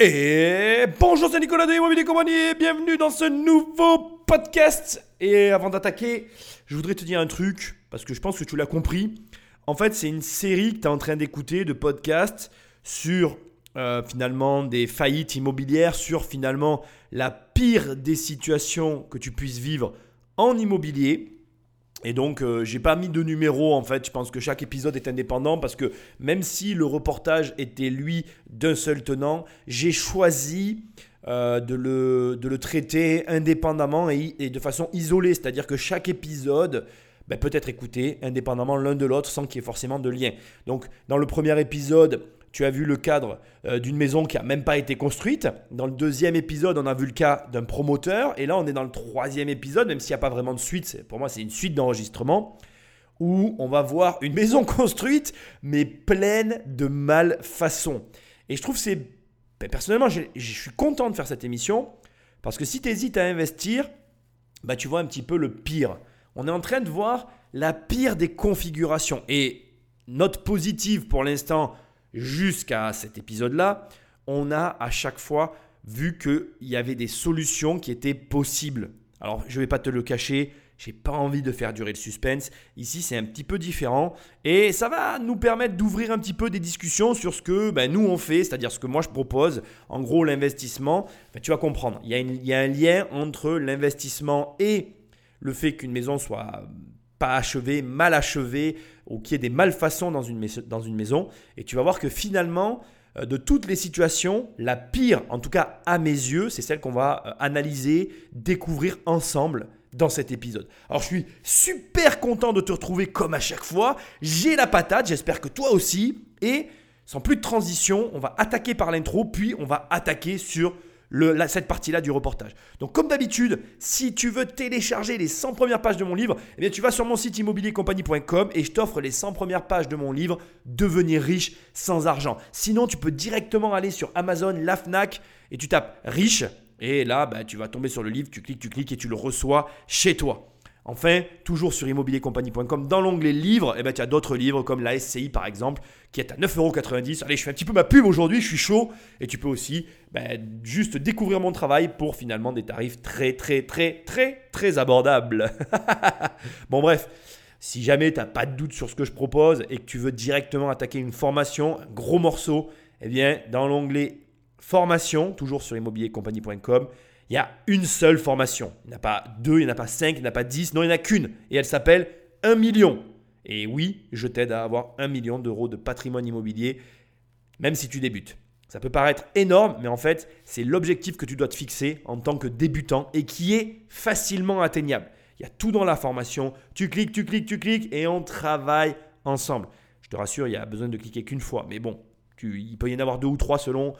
Et bonjour, c'est Nicolas de Immobilier Compagnie et bienvenue dans ce nouveau podcast. Et avant d'attaquer, je voudrais te dire un truc, parce que je pense que tu l'as compris. En fait, c'est une série que tu es en train d'écouter de podcasts sur euh, finalement des faillites immobilières, sur finalement la pire des situations que tu puisses vivre en immobilier. Et donc, euh, j'ai pas mis de numéro en fait. Je pense que chaque épisode est indépendant parce que même si le reportage était lui d'un seul tenant, j'ai choisi euh, de, le, de, le, traiter indépendamment et, de façon isolée. C'est-à-dire que chaque épisode ben, peut être écouté indépendamment l'un de l'autre sans qu'il y ait forcément de lien. Donc, dans le premier épisode, tu as vu le cadre euh, d'une maison qui n'a même pas été construite. Dans le deuxième épisode, on a vu le cas d'un promoteur. Et là, on est dans le troisième épisode, même s'il n'y a pas vraiment de suite. Pour moi, c'est une suite d'enregistrement où on va voir une maison construite, mais pleine de malfaçons. Et je trouve c'est... Ben, personnellement, je, suis content de faire cette émission parce que si tu hésites à investir, bah, tu vois un petit peu le pire. On est en train de voir la pire des configurations. Et note positive pour l'instant, jusqu'à cet épisode-là, on a à chaque fois vu qu'il y avait des solutions qui étaient possibles. Alors, je ne vais pas te le cacher, j'ai pas envie de faire durer le suspense. Ici, c'est un petit peu différent et ça va nous permettre d'ouvrir un petit peu des discussions sur ce que ben, nous on fait, c'est-à-dire ce que moi je propose. En gros, l'investissement, ben, tu vas comprendre. Il y, a il y a un lien entre l'investissement et le fait qu'une maison soit pas achevé, mal achevé, ou qu'il y ait des malfaçons dans une, maison. Et tu vas voir que finalement, euh, de toutes les situations, la pire, en tout cas à mes yeux, c'est celle qu'on va euh, analyser, découvrir ensemble dans cet épisode. Alors je suis super content de te retrouver comme à chaque fois. J'ai la patate, j'espère que toi aussi. Et sans plus de transition, on va attaquer par l'intro, puis on va attaquer sur cette partie-là du reportage. Donc comme d'habitude, si tu veux télécharger les 100 premières pages de mon livre, eh tu vas sur mon site immobiliercompagnie.com et je t'offre les 100 premières pages de mon livre Devenir riche sans argent. Sinon, tu peux directement aller sur Amazon, la Fnac et tu tapes riche et là, bah, tu vas tomber sur le livre, tu cliques, tu cliques et tu le reçois chez toi. Enfin, toujours sur immobiliercompagnie.com, dans l'onglet livres, eh ben, tu as d'autres livres comme la SCI par exemple, qui est à 9,90€. Allez, je fais un petit peu ma pub aujourd'hui, je suis chaud. Et tu peux aussi ben, juste découvrir mon travail pour finalement des tarifs très, très, très, très, très abordables. bon, bref. Si jamais tu n'as pas de doute sur ce que je propose et que tu veux directement attaquer une formation, un gros morceau, eh bien, dans l'onglet formation, toujours sur immobiliercompagnie.com, il y a une seule formation. Il n'y en a pas deux, il n'y en a pas cinq, il n'y en a pas dix, non, il n'y en a qu'une. Et elle s'appelle 1 million. Et oui, je t'aide à avoir 1 million d'euros de patrimoine immobilier, même si tu débutes. Ça peut paraître énorme, mais en fait, c'est l'objectif que tu dois te fixer en tant que débutant et qui est facilement atteignable. Il y a tout dans la formation. Tu cliques, tu cliques, tu cliques et on travaille ensemble. Je te rassure, il y a besoin de cliquer qu'une fois. Mais bon, il peut y en avoir deux ou trois selon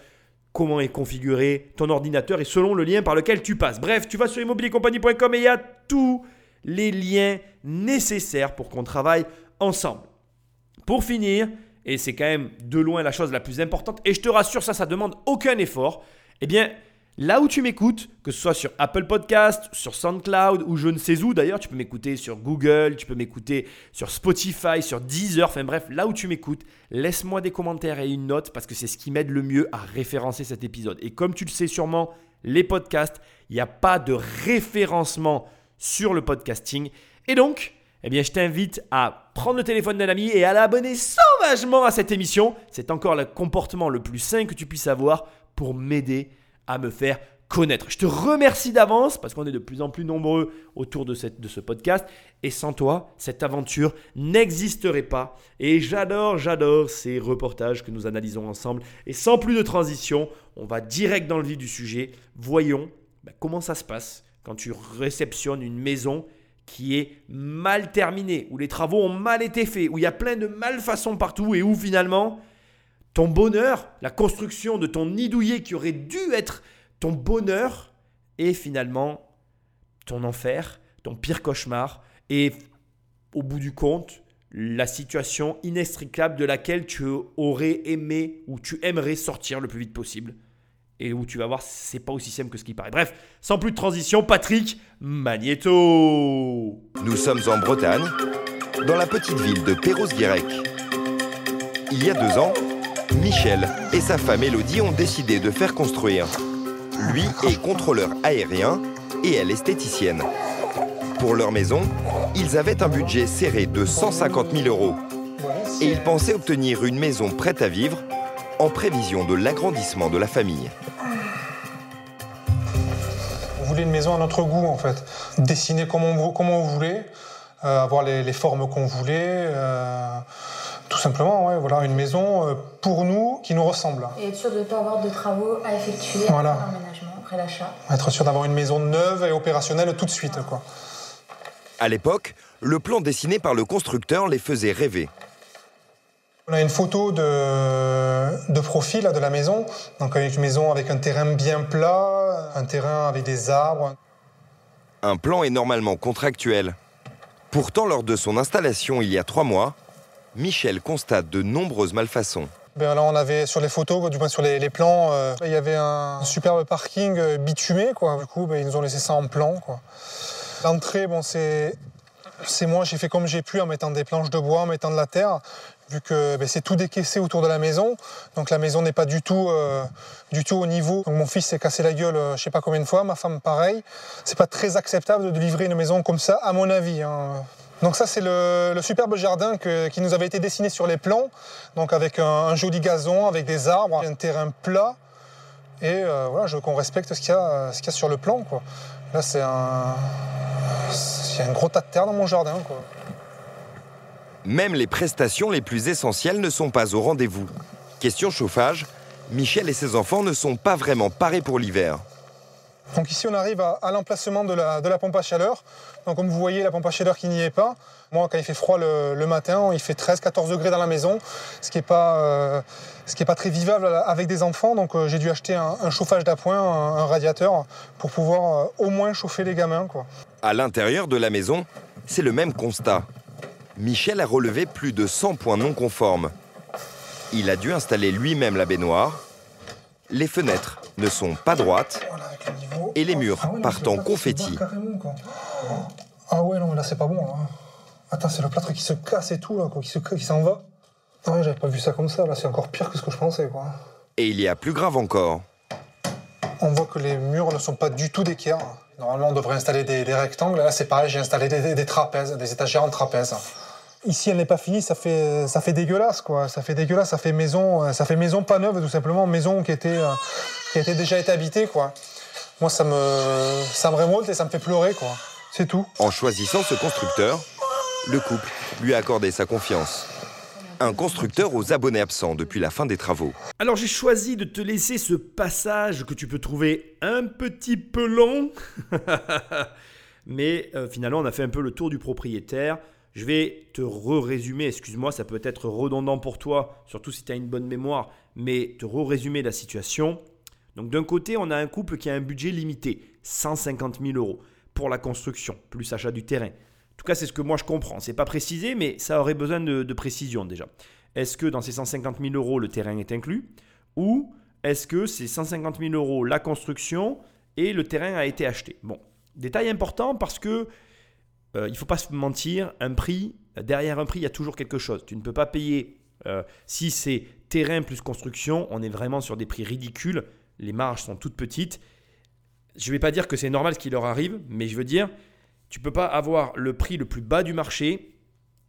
comment est configuré ton ordinateur et selon le lien par lequel tu passes. Bref, tu vas sur immobiliercompagnie.com et il y a tous les liens nécessaires pour qu'on travaille ensemble. Pour finir, et c'est quand même de loin la chose la plus importante, et je te rassure, ça, ça demande aucun effort, eh bien, Là où tu m'écoutes, que ce soit sur Apple Podcast, sur SoundCloud ou je ne sais où d'ailleurs, tu peux m'écouter sur Google, tu peux m'écouter sur Spotify, sur Deezer, enfin bref, là où tu m'écoutes, laisse-moi des commentaires et une note parce que c'est ce qui m'aide le mieux à référencer cet épisode. Et comme tu le sais sûrement, les podcasts, il n'y a pas de référencement sur le podcasting. Et donc, eh bien, je t'invite à prendre le téléphone d'un ami et à l'abonner sauvagement à cette émission. C'est encore le comportement le plus sain que tu puisses avoir pour m'aider à me faire connaître. Je te remercie d'avance parce qu'on est de plus en plus nombreux autour de, cette, de ce podcast. Et sans toi, cette aventure n'existerait pas. Et j'adore, j'adore ces reportages que nous analysons ensemble. Et sans plus de transition, on va direct dans le vif du sujet. Voyons bah, comment ça se passe quand tu réceptionnes une maison qui est mal terminée, où les travaux ont mal été faits, où il y a plein de malfaçons partout et où finalement ton bonheur, la construction de ton nid douillet qui aurait dû être ton bonheur, est finalement ton enfer, ton pire cauchemar, et au bout du compte, la situation inextricable de laquelle tu aurais aimé ou tu aimerais sortir le plus vite possible. Et où tu vas voir, c'est pas aussi simple que ce qui paraît. Bref, sans plus de transition, Patrick Magneto. Nous sommes en Bretagne, dans la petite ville de Perros-Guirec. Il y a deux ans, Michel et sa femme Elodie ont décidé de faire construire. Lui est contrôleur aérien et elle esthéticienne. Pour leur maison, ils avaient un budget serré de 150 000 euros. Et ils pensaient obtenir une maison prête à vivre en prévision de l'agrandissement de la famille. On voulait une maison à notre goût en fait. Dessiner comme on, comme on voulait, euh, avoir les, formes qu'on voulait. euh, tout simplement, ouais, voilà, une maison euh, pour nous qui nous ressemble. Et être sûr de ne pas avoir de travaux à effectuer Voilà. après l'emménagement, après l'achat. Être sûr d'avoir une maison neuve et opérationnelle tout de suite. Quoi. À l'époque, le plan dessiné par le constructeur les faisait rêver. On a une photo de, de profil de la maison. Donc avec une maison avec un terrain bien plat, un terrain avec des arbres. Un plan est normalement contractuel. Pourtant, lors de son installation il y a trois mois, Michel constate de nombreuses malfaçons. Ben on avait sur les photos, du moins sur les, plans, euh, il y avait un superbe parking euh, bitumé. Quoi. Du coup, ben, ils nous ont laissé ça en plan. L'entrée, bon, c'est, moi, j'ai fait comme j'ai pu en mettant des planches de bois, en mettant de la terre, vu que ben, c'est tout décaissé autour de la maison. Donc la maison n'est pas du tout, euh, du tout au niveau. Mon fils s'est cassé la gueule, euh, je sais pas combien de fois, ma femme pareil. C'est pas très acceptable de livrer une maison comme ça, à mon avis. hein. Donc ça, c'est le, le superbe jardin que- qui nous avait été dessiné sur les plans, donc avec un, un joli gazon, avec des arbres, un terrain plat, et euh, voilà, je veux qu'on respecte ce qu'il y, a, y sur le plan. Quoi. Là, c'est un, il y a un gros tas de terre dans mon jardin. Quoi. Même les prestations les plus essentielles ne sont pas au rendez-vous. Question chauffage, Michel et ses enfants ne sont pas vraiment parés pour l'hiver. Donc ici, on arrive à, à l'emplacement de la, de la pompe à chaleur. Donc comme vous voyez, la pompe à chaleur qui n'y est pas. Moi, quand il fait froid le, matin, il fait 13-14 degrés dans la maison, ce qui n'est pas, euh, pas très vivable avec des enfants. Donc euh, j'ai dû acheter un, chauffage d'appoint, un, radiateur, pour pouvoir euh, au moins chauffer les gamins. À l'intérieur de la maison, c'est le même constat. Michel a relevé plus de 100 points non conformes. Il a dû installer lui-même la baignoire. Les fenêtres ne sont pas droites. Et les murs Ah partent en confetti. Ah ouais, non, mais là, c'est pas bon. Là. Attends, c'est le plâtre qui se casse et tout, là, quoi, qui se- qui s'en va. Ah ouais, j'avais pas vu ça comme ça. Là, c'est encore pire que ce que je pensais. Quoi. Et il y a plus grave encore. On voit que les murs ne sont pas du tout d'équerre. Normalement, on devrait installer des, des rectangles. Là, c'est pareil, j'ai installé des, des- des trapèzes, des étagères en trapèze. Ici, elle n'est pas finie, ça fait, ça fait dégueulasse, quoi. Ça fait dégueulasse, ça fait maison, euh, ça fait maison pas neuve, tout simplement, maison qui était, euh, qui a été déjà été habitée, quoi. Moi, ça me, ça me révolte et ça me fait pleurer, quoi. C'est tout. En choisissant ce constructeur, le couple lui a accordé sa confiance. Un constructeur aux abonnés absents depuis la fin des travaux. Alors j'ai choisi de te laisser ce passage que tu peux trouver un petit peu long, mais euh, finalement on a fait un peu le tour du propriétaire. Je vais te re-résumer, excuse-moi, ça peut être redondant pour toi, surtout si tu as une bonne mémoire, mais te re-résumer la situation. Donc d'un côté, on a un couple qui a un budget limité, 150 000 euros pour la construction, plus achat du terrain. En tout cas, c'est ce que moi je comprends. C'est pas précisé, mais ça aurait besoin de, de précision déjà. Est-ce que dans ces 150 000 euros, le terrain est inclus? Ou est-ce que c'est 150 000 euros la construction et le terrain a été acheté? Bon, détail important parce que euh, il ne faut pas se mentir, un prix, derrière un prix, il y a toujours quelque chose. Tu ne peux pas payer, euh, si c'est terrain plus construction, on est vraiment sur des prix ridicules, les marges sont toutes petites. Je ne vais pas dire que c'est normal ce qui leur arrive, mais je veux dire, tu peux pas avoir le prix le plus bas du marché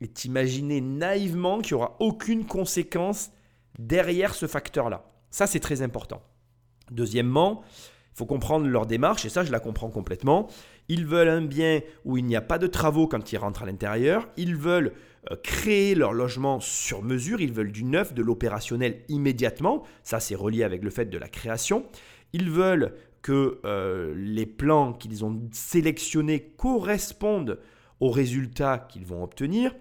et t'imaginer naïvement qu'il n'y aura aucune conséquence derrière ce facteur-là. Ça, c'est très important. Deuxièmement, il faut comprendre leur démarche, et ça, je la comprends complètement. Ils veulent un bien où il n'y a pas de travaux quand ils rentrent à l'intérieur. Ils veulent euh, créer leur logement sur mesure. Ils veulent du neuf, de l'opérationnel immédiatement. Ça, c'est relié avec le fait de la création. Ils veulent que euh, les plans qu'ils ont sélectionnés correspondent aux résultats qu'ils vont obtenir.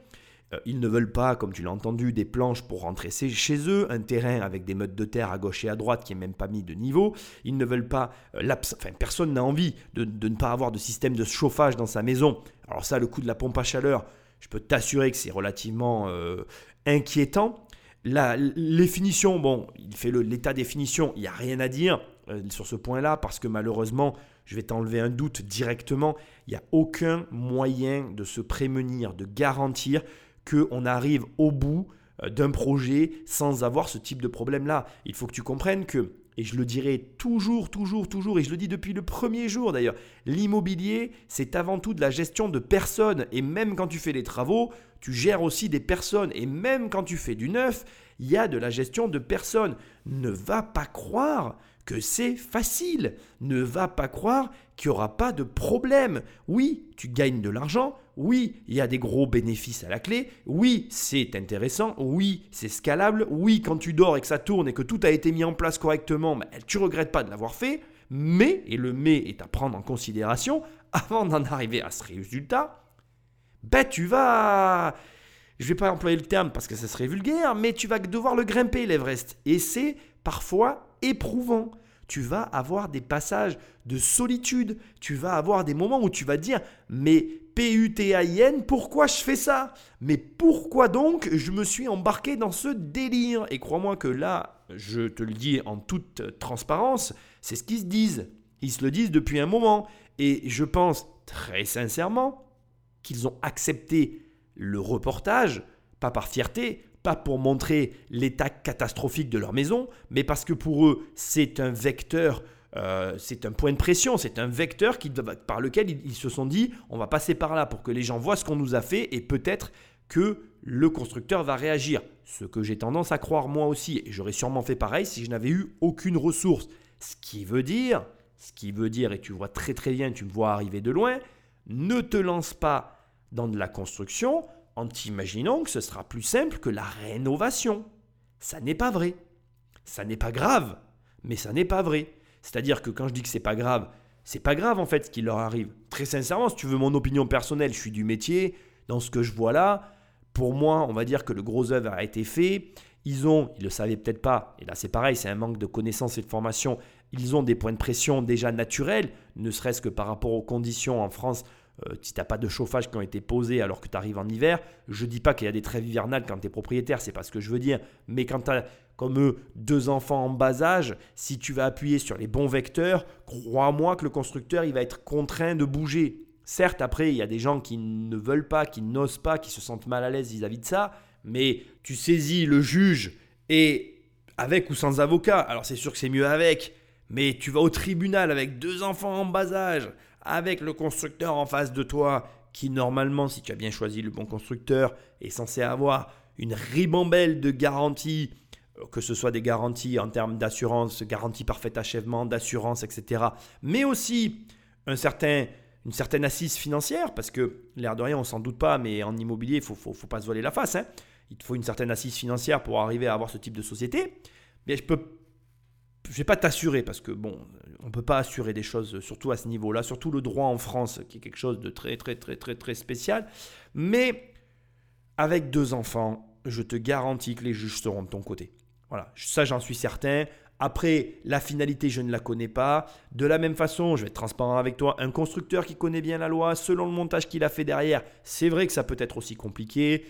Euh, ils ne veulent pas, comme tu l'as entendu, des planches pour rentrer chez- eux, un terrain avec des modes de terre à gauche et à droite qui n'est même pas mis de niveau. Ils ne veulent pas, euh, enfin personne n'a envie de, ne pas avoir de système de chauffage dans sa maison. Alors ça, le coup de la pompe à chaleur, je peux t'assurer que c'est relativement euh, inquiétant. Les finitions, bon, il fait l'état des finitions, il n'y a rien à dire sur ce point-là, parce que malheureusement, je vais t'enlever un doute directement, il n'y a aucun moyen de se prémunir, de garantir qu'on arrive au bout euh, d'un projet sans avoir ce type de problème-là. Il faut que tu comprennes que, et je le dirai toujours, toujours, toujours, et je le dis depuis le premier jour d'ailleurs, l'immobilier, c'est avant tout de la gestion de personnes. Et même quand tu fais des travaux, tu gères aussi des personnes. Et même quand tu fais du neuf, il y a de la gestion de personnes. Ne va pas croire que c'est facile. Ne va pas croire qu'il n'y aura pas de problème. Oui, tu gagnes de l'argent. Oui, il y a des gros bénéfices à la clé. Oui, c'est intéressant. Oui, c'est scalable. Oui, quand tu dors et que ça tourne et que tout a été mis en place correctement, ben, tu regrettes pas de l'avoir fait. Mais, et le mais est à prendre en considération, avant d'en arriver à ce résultat, ben tu vas je vais pas employer le terme parce que ça serait vulgaire, mais tu vas devoir le grimper l'Everest. Et c'est parfois éprouvant. Tu vas avoir des passages de solitude. Tu vas avoir des moments où tu vas dire Mais P-U-T-A-I-N, pourquoi je fais ça? Mais pourquoi donc je me suis embarqué dans ce délire? Et crois-moi que là, je te le dis en toute transparence, c'est ce qu'ils se disent. Ils se le disent depuis un moment. Et je pense très sincèrement qu'ils ont accepté le reportage, pas par fierté, pas pour montrer l'état catastrophique de leur maison, mais parce que pour eux, c'est un vecteur, euh, c'est un point de pression, c'est un vecteur qui, par lequel ils, se sont dit, on va passer par là pour que les gens voient ce qu'on nous a fait et peut-être que le constructeur va réagir. Ce que j'ai tendance à croire moi aussi, et j'aurais sûrement fait pareil si je n'avais eu aucune ressource. Ce qui veut dire, ce qui veut dire, et tu vois très très bien, tu me vois arriver de loin, ne te lance pas dans de la construction en t'imaginant que ce sera plus simple que la rénovation. Ça n'est pas vrai. Ça n'est pas grave, mais ça n'est pas vrai. C'est-à-dire que quand je dis que c'est pas grave, c'est pas grave en fait ce qui leur arrive. Très sincèrement, si tu veux mon opinion personnelle, je suis du métier, dans ce que je vois là, pour moi, on va dire que le gros œuvre a été fait. Ils ont, ils le savaient peut-être pas, et là c'est pareil, c'est un manque de connaissances et de formation. Ils ont des points de pression déjà naturels, ne serait-ce que par rapport aux conditions en France euh, si tu n'as pas de chauffage qui ont été posés alors que tu arrives en hiver, je ne dis pas qu'il y a des trêves hivernales quand tu es propriétaire, c'est pas ce que je veux dire. Mais quand tu as, comme eux, deux enfants en bas âge, si tu vas appuyer sur les bons vecteurs, crois-moi que le constructeur, il va être contraint de bouger. Certes, après, il y a des gens qui ne veulent pas, qui n'osent pas, qui se sentent mal à l'aise vis-à-vis de ça, mais tu saisis le juge et avec ou sans avocat, alors c'est sûr que c'est mieux avec, mais tu vas au tribunal avec deux enfants en bas âge, avec le constructeur en face de toi, qui normalement, si tu as bien choisi le bon constructeur, est censé avoir une ribambelle de garanties, euh, que ce soit des garanties en termes d'assurance, garantie parfait achèvement, d'assurance, etc. Mais aussi une certaine assise financière, parce que l'air de rien, on s'en doute pas, mais en immobilier, il ne faut, faut, pas se voiler la face. Hein. Il te faut une certaine assise financière pour arriver à avoir ce type de société. Mais je je vais pas t'assurer parce que bon, on peut pas assurer des choses, surtout à ce niveau-là, surtout le droit en France qui est quelque chose de très très très très très spécial. Mais avec deux enfants, je te garantis que les juges seront de ton côté. Voilà, ça j'en suis certain. Après, la finalité, je ne la connais pas. De la même façon, je vais être transparent avec toi, un constructeur qui connaît bien la loi, selon le montage qu'il a fait derrière, c'est vrai que ça peut être aussi compliqué.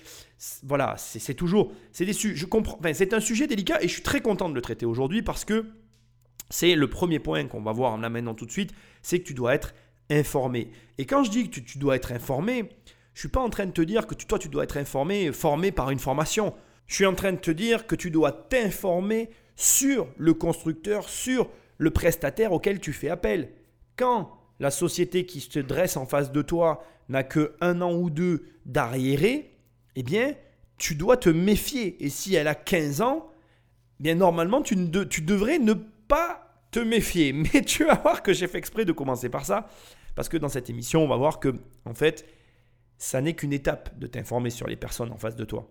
Voilà, c'est toujours, c'est je comprends, c'est un sujet délicat et je suis très content de le traiter aujourd'hui parce que c'est le premier point qu'on va voir en amenant tout de suite, c'est que tu dois être informé. Et quand je dis que tu, dois être informé, je suis pas en train de te dire que toi tu dois être informé, formé par une formation. Je suis en train de te dire que tu dois t'informer sur le constructeur, sur le prestataire auquel tu fais appel. Quand la société qui se dresse en face de toi n'a que un an ou deux d'arriéré, eh bien, tu dois te méfier. Et si elle a 15 ans, eh bien normalement, tu, tu devrais ne pas te méfier. Mais tu vas voir que j'ai fait exprès de commencer par ça. Parce que dans cette émission, on va voir que, en fait, ça n'est qu'une étape de t'informer sur les personnes en face de toi.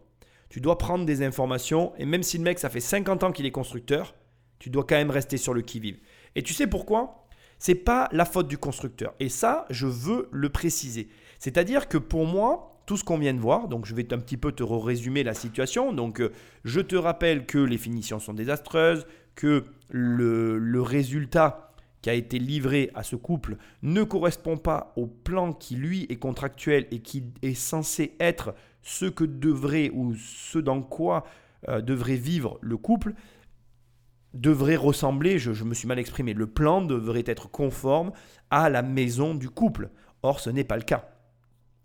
Tu dois prendre des informations, et même si le mec, ça fait 50 ans qu'il est constructeur, tu dois quand même rester sur le qui-vive. Et tu sais pourquoi? C'est pas la faute du constructeur. Et ça, je veux le préciser. C'est-à-dire que pour moi, tout ce qu'on vient de voir. Donc je vais un petit peu te résumer la situation. Donc euh, je te rappelle que les finitions sont désastreuses, que le, résultat qui a été livré à ce couple ne correspond pas au plan qui lui est contractuel et qui est censé être ce que devrait ou ce dans quoi euh, devrait vivre le couple devrait ressembler, je, je, me suis mal exprimé, le plan devrait être conforme à la maison du couple. Or, ce n'est pas le cas.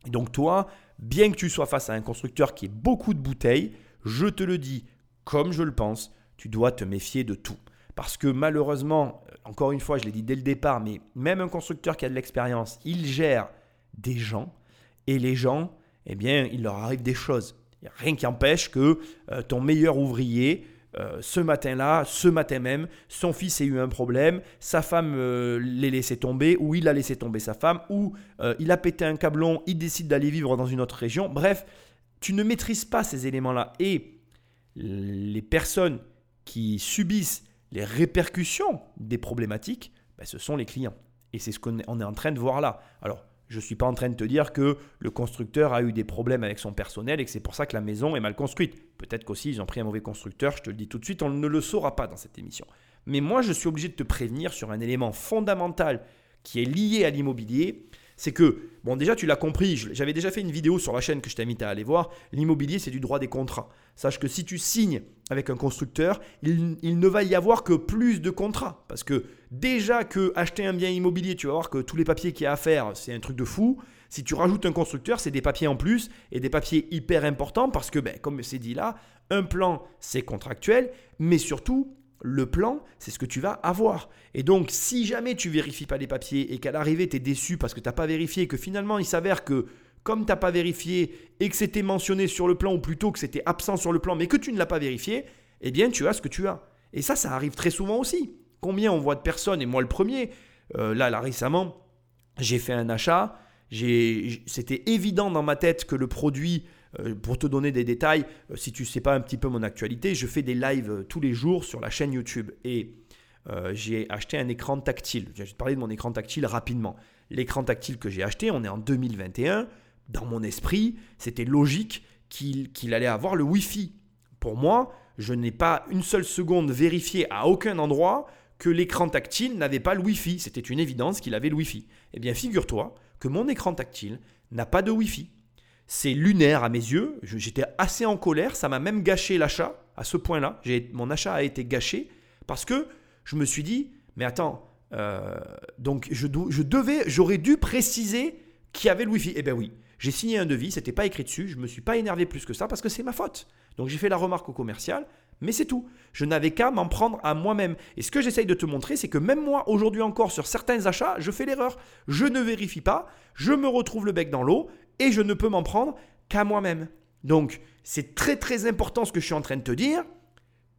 donc toi, bien que tu sois face à un constructeur qui ait beaucoup de bouteilles, je te le dis comme je le pense, tu dois te méfier de tout. Parce que malheureusement, euh, encore une fois, je l'ai dit dès le départ, mais même un constructeur qui a de l'expérience, il gère des gens et les gens, eh bien, il leur arrive des choses. Il a rien qui empêche que euh, ton meilleur ouvrier, euh, ce matin-là, ce matin même, son fils ait eu un problème, sa femme l'ait laissé tomber, ou il a laissé tomber sa femme, ou il a pété un câblon, il décide d'aller vivre dans une autre région. Bref, tu ne maîtrises pas ces éléments-là. Et les personnes qui subissent les répercussions des problématiques, ben, ce sont les clients. Et c'est ce qu'on est en train de voir là. Alors, je ne suis pas en train de te dire que le constructeur a eu des problèmes avec son personnel et que c'est pour ça que la maison est mal construite. Peut-être qu'aussi ils ont pris un mauvais constructeur, je te le dis tout de suite, on ne le saura pas dans cette émission. Mais moi, je suis obligé de te prévenir sur un élément fondamental qui est lié à l'immobilier, c'est que, bon déjà tu l'as compris, j'avais déjà fait une vidéo sur la chaîne que je t'invite à aller voir, l'immobilier c'est du droit des contrats. Sache que si tu signes avec un constructeur, il, ne va y avoir que plus de contrats. Parce que déjà que acheter un bien immobilier, tu vas voir que tous les papiers qu'il y a à faire, c'est un truc de fou. Si tu rajoutes un constructeur, c'est des papiers en plus et des papiers hyper importants parce que, ben, comme c'est dit là, un plan c'est contractuel, mais surtout le plan, c'est ce que tu vas avoir. Et donc, si jamais tu vérifies pas les papiers et qu'à l'arrivée, tu es déçu parce que tu n'as pas vérifié, que finalement, il s'avère que comme tu n'as pas vérifié et que c'était mentionné sur le plan, ou plutôt que c'était absent sur le plan, mais que tu ne l'as pas vérifié, eh bien, tu as ce que tu as. Et ça, ça arrive très souvent aussi. Combien on voit de personnes, et moi le premier, euh, là, là, récemment, j'ai fait un achat, c'était évident dans ma tête que le produit pour te donner des détails, euh, si tu ne sais pas un petit peu mon actualité, je fais des lives euh, tous les jours sur la chaîne YouTube. Et j'ai acheté un écran tactile. Je vais te parler de mon écran tactile rapidement. L'écran tactile que j'ai acheté, on est en 2021. Dans mon esprit, c'était logique qu'il allait avoir le Wi-Fi. Pour moi, je n'ai pas une seule seconde vérifié à aucun endroit que l'écran tactile n'avait pas le Wi-Fi. C'était une évidence qu'il avait le Wi-Fi. Eh bien, figure-toi que mon écran tactile n'a pas de Wi-Fi. C'est lunaire à mes yeux. J'étais assez en colère. Ça m'a même gâché l'achat à ce point-là. Mon achat a été gâché parce que je me suis dit, mais attends, euh, donc je, devais, j'aurais dû préciser qu'il y avait le Wi-Fi. Eh bien oui, j'ai signé un devis, c'était pas écrit dessus. Je me suis pas énervé plus que ça parce que c'est ma faute. Donc j'ai fait la remarque au commercial, mais c'est tout. Je n'avais qu'à m'en prendre à moi-même. Et ce que j'essaye de te montrer, c'est que même moi, aujourd'hui encore, sur certains achats, je fais l'erreur. Je ne vérifie pas, je me retrouve le bec dans l'eau et je ne peux m'en prendre qu'à moi-même. Donc, c'est très très important ce que je suis en train de te dire.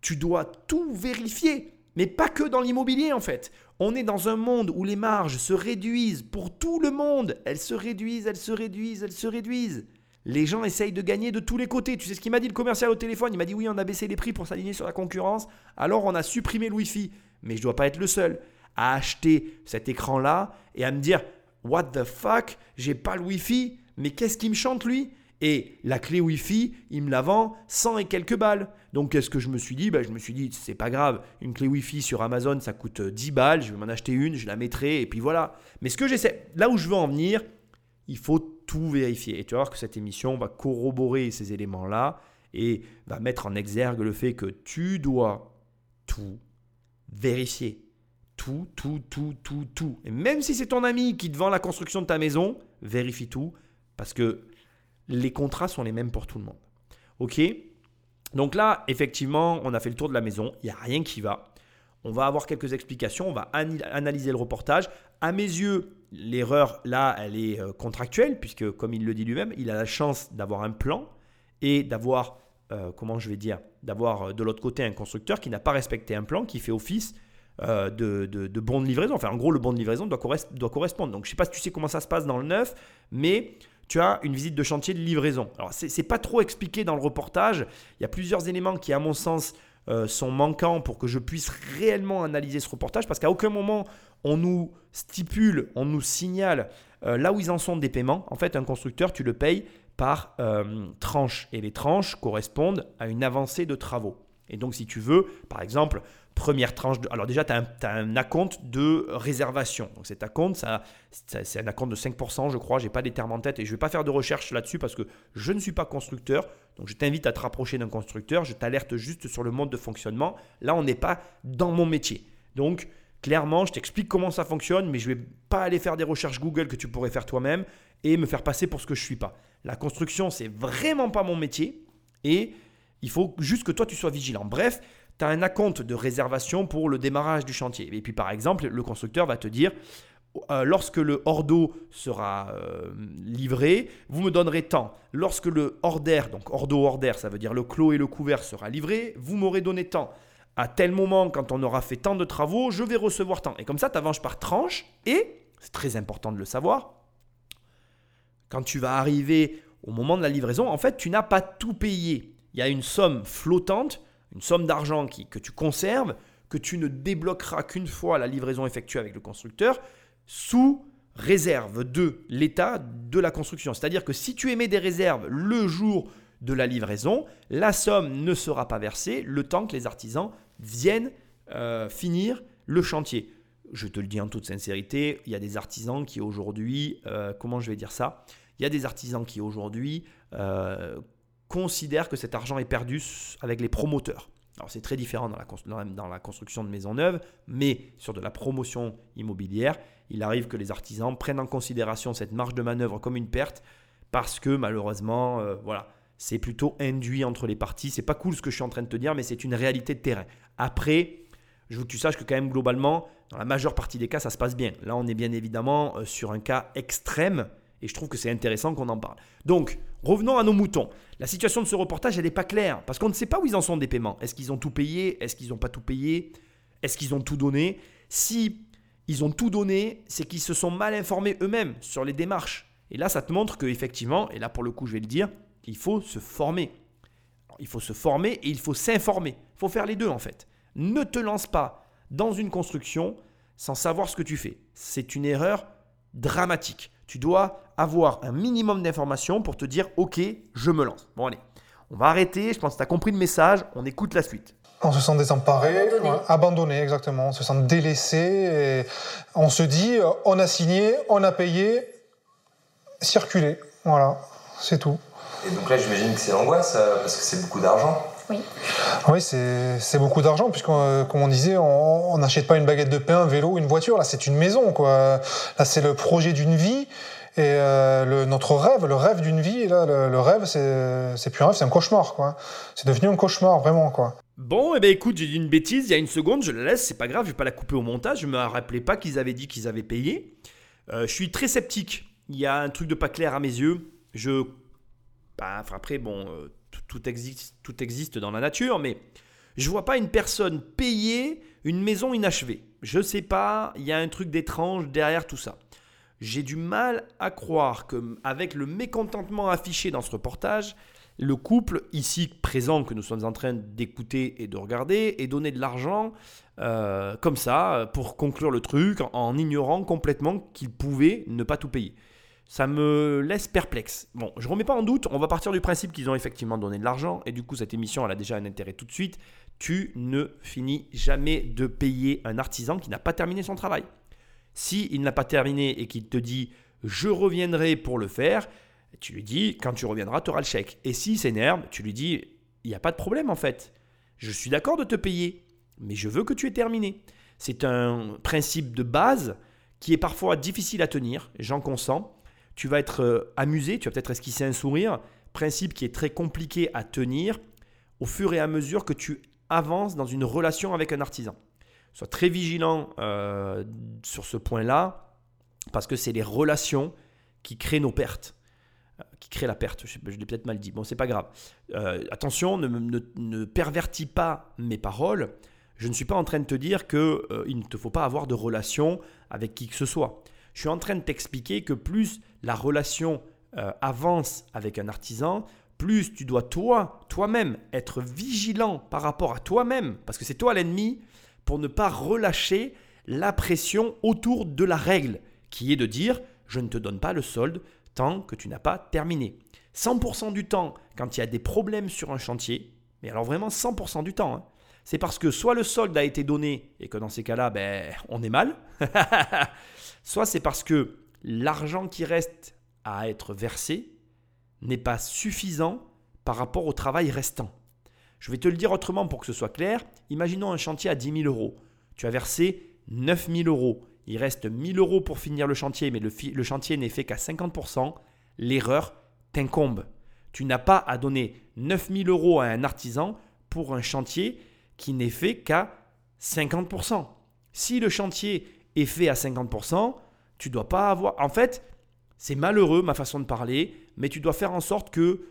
Tu dois tout vérifier, mais pas que dans l'immobilier en fait. On est dans un monde où les marges se réduisent pour tout le monde. Elles se réduisent, elles se réduisent, elles se réduisent. Les gens essayent de gagner de tous les côtés. Tu sais ce qu'il m'a dit le commercial au téléphone? Il m'a dit oui, on a baissé les prix pour s'aligner sur la concurrence. Alors on a supprimé le Wi-Fi. Mais je ne dois pas être le seul à acheter cet écran-là et à me dire What the fuck? J'ai pas le Wi-Fi mais qu'est-ce qui me chante lui? Et la clé Wi-Fi, il me la vend 100 et quelques balles. Donc qu'est-ce que je me suis dit ben, Je me suis dit, c'est pas grave, une clé Wi-Fi sur Amazon, ça coûte 10 balles, je vais m'en acheter une, je la mettrai, et puis voilà. Mais ce que j'essaie, là où je veux en venir, il faut tout vérifier. Et tu vas voir que cette émission va corroborer ces éléments-là et va mettre en exergue le fait que tu dois tout vérifier. Tout, tout, tout, tout, tout. Et même si c'est ton ami qui te vend la construction de ta maison, vérifie tout parce que les contrats sont les mêmes pour tout le monde. OK? Donc là, effectivement, on a fait le tour de la maison. Il n'y a rien qui va. On va avoir quelques explications. On va analyser le reportage. À mes yeux, l'erreur là, elle est euh, contractuelle, puisque comme il le dit lui-même, il a la chance d'avoir un plan et d'avoir, euh, comment je vais dire, d'avoir euh, de l'autre côté un constructeur qui n'a pas respecté un plan, qui fait office de, de, bon de livraison. Enfin, en gros, le bon de livraison doit, doit correspondre. Donc, je ne sais pas si tu sais comment ça se passe dans le neuf, mais tu as une visite de chantier de livraison. Alors, ce n'est pas trop expliqué dans le reportage. Il y a plusieurs éléments qui, à mon sens, euh, sont manquants pour que je puisse réellement analyser ce reportage parce qu'à aucun moment on nous stipule, on nous signale euh, là où ils en sont des paiements. En fait, un constructeur, tu le payes par euh, tranches et les tranches correspondent à une avancée de travaux. Et donc, si tu veux, par exemple, première tranche de. Alors, déjà, tu as, un acompte de réservation. Donc, cet acompte, ça, c'est un acompte de 5%, je crois. Je n'ai pas des termes en tête et je ne vais pas faire de recherche là-dessus parce que je ne suis pas constructeur. Donc, je t'invite à te rapprocher d'un constructeur. Je t'alerte juste sur le mode de fonctionnement. Là, on n'est pas dans mon métier. Donc, clairement, je t'explique comment ça fonctionne, mais je ne vais pas aller faire des recherches Google que tu pourrais faire toi-même et me faire passer pour ce que je ne suis pas. La construction, c'est vraiment pas mon métier et Il faut juste que toi, tu sois vigilant. Bref, tu as un acompte de réservation pour le démarrage du chantier. Et puis, par exemple, le constructeur va te dire, euh, lorsque le hors d'eau sera euh, livré, vous me donnerez tant. Lorsque le hors d'air, donc hors d'eau, hors d'air, ça veut dire le clos et le couvert sera livré, vous m'aurez donné tant. À tel moment, quand on aura fait tant de travaux, je vais recevoir tant. Et comme ça, tu avances par tranche. Et, c'est très important de le savoir, quand tu vas arriver au moment de la livraison, en fait, tu n'as pas tout payé. Il y a une somme flottante, une somme d'argent que tu conserves, que tu ne débloqueras qu'une fois la livraison effectuée avec le constructeur sous réserve de l'état de la construction. C'est-à-dire que si tu émets des réserves le jour de la livraison, la somme ne sera pas versée le temps que les artisans viennent euh, finir le chantier. Je te le dis en toute sincérité, il y a des artisans qui aujourd'hui, euh, comment je vais dire ça? Il y a des artisans qui aujourd'hui euh, considèrent que cet argent est perdu avec les promoteurs. Alors c'est très différent dans la, construction de maisons neuves, mais sur de la promotion immobilière, il arrive que les artisans prennent en considération cette marge de manœuvre comme une perte parce que malheureusement, euh, voilà, c'est plutôt induit entre les parties. C'est pas cool ce que je suis en train de te dire, mais c'est une réalité de terrain. Après, je veux que tu saches que quand même globalement, dans la majeure partie des cas, ça se passe bien. Là, on est bien évidemment euh, sur un cas extrême et je trouve que c'est intéressant qu'on en parle. Donc, revenons à nos moutons. La situation de ce reportage, elle n'est pas claire parce qu'on ne sait pas où ils en sont des paiements. Est-ce qu'ils ont tout payé? Est-ce qu'ils n'ont pas tout payé? Est-ce qu'ils ont tout donné? Si ils ont tout donné, c'est qu'ils se sont mal informés eux-mêmes sur les démarches. Et là, ça te montre qu'effectivement, et là pour le coup, je vais le dire, il faut se former. Il faut se former et il faut s'informer. Il faut faire les deux en fait. Ne te lance pas dans une construction sans savoir ce que tu fais. C'est une erreur dramatique. Tu dois avoir un minimum d'informations pour te dire ok, je me lance. Bon allez, on va arrêter, je pense que tu as compris le message, on écoute la suite. On se sent désemparé, abandonné. exactement. On se sent délaissé. Et on se dit, euh, on a signé, on a payé, circuler. Voilà, c'est tout. Et donc là, j'imagine que c'est l'angoisse, euh, parce que c'est beaucoup d'argent. Oui. Oui, c'est beaucoup d'argent, puisque, euh, comme on disait, on n'achète pas une baguette de pain, un vélo, une voiture. Là, c'est une maison, quoi. Là, c'est le projet d'une vie. Et le, notre rêve, le rêve d'une vie, là, le, le rêve, c'est plus un rêve, c'est un cauchemar, quoi. C'est devenu un cauchemar, vraiment, quoi. Bon, et eh ben écoute, j'ai dit une bêtise il y a une seconde, je la laisse, c'est pas grave, je vais pas la couper au montage, je me rappelais pas qu'ils avaient dit qu'ils avaient payé. Euh, je suis très sceptique, il y a un truc de pas clair à mes yeux. Je. Bah, enfin, après, bon, euh, tout, existe, tout existe dans la nature, mais je vois pas une personne payer une maison inachevée. Je sais pas, il y a un truc d'étrange derrière tout ça. J'ai du mal à croire que, avec le mécontentement affiché dans ce reportage, le couple ici présent que nous sommes en train d'écouter et de regarder et donner de l'argent euh, comme ça pour conclure le truc en ignorant complètement qu'ils pouvaient ne pas tout payer. Ça me laisse perplexe. Bon, je remets pas en doute, on va partir du principe qu'ils ont effectivement donné de l'argent et du coup cette émission elle a déjà un intérêt tout de suite. Tu ne finis jamais de payer un artisan qui n'a pas terminé son travail. Si il n'a pas terminé et qu'il te dit je reviendrai pour le faire, tu lui dis, quand tu reviendras, tu auras le chèque. Et s'il s'énerve, tu lui dis, il n'y a pas de problème en fait. Je suis d'accord de te payer, mais je veux que tu aies terminé. C'est un principe de base qui est parfois difficile à tenir, j'en consens. Tu vas être euh, amusé, tu vas peut-être esquisser un sourire. Principe qui est très compliqué à tenir au fur et à mesure que tu avances dans une relation avec un artisan. Sois très vigilant euh, sur ce point-là, parce que c'est les relations qui créent nos pertes qui crée la perte. Je, l'ai peut-être mal dit. Bon, c'est pas grave. Euh, attention, ne, pervertis pas mes paroles. Je ne suis pas en train de te dire qu'il euh, il ne te faut pas avoir de relation avec qui que ce soit. Je suis en train de t'expliquer que plus la relation euh, avance avec un artisan, plus tu dois toi, toi-même, être vigilant par rapport à toi-même, parce que c'est toi l'ennemi, pour ne pas relâcher la pression autour de la règle, qui est de dire je ne te donne pas le solde tant que tu n'as pas terminé. 100% du temps, quand il y a des problèmes sur un chantier, mais alors vraiment 100% du temps, hein, c'est parce que soit le solde a été donné et que dans ces cas-là, ben, on est mal, soit c'est parce que l'argent qui reste à être versé n'est pas suffisant par rapport au travail restant. Je vais te le dire autrement pour que ce soit clair. Imaginons un chantier à 10 000 euros. Tu as versé 9 000 euros. Il reste 1000 euros pour finir le chantier, mais le, chantier n'est fait qu'à 50%. L'erreur t'incombe. Tu n'as pas à donner 9000 euros à un artisan pour un chantier qui n'est fait qu'à 50%. Si le chantier est fait à 50%, tu dois pas avoir. En fait, c'est malheureux ma façon de parler, mais tu dois faire en sorte que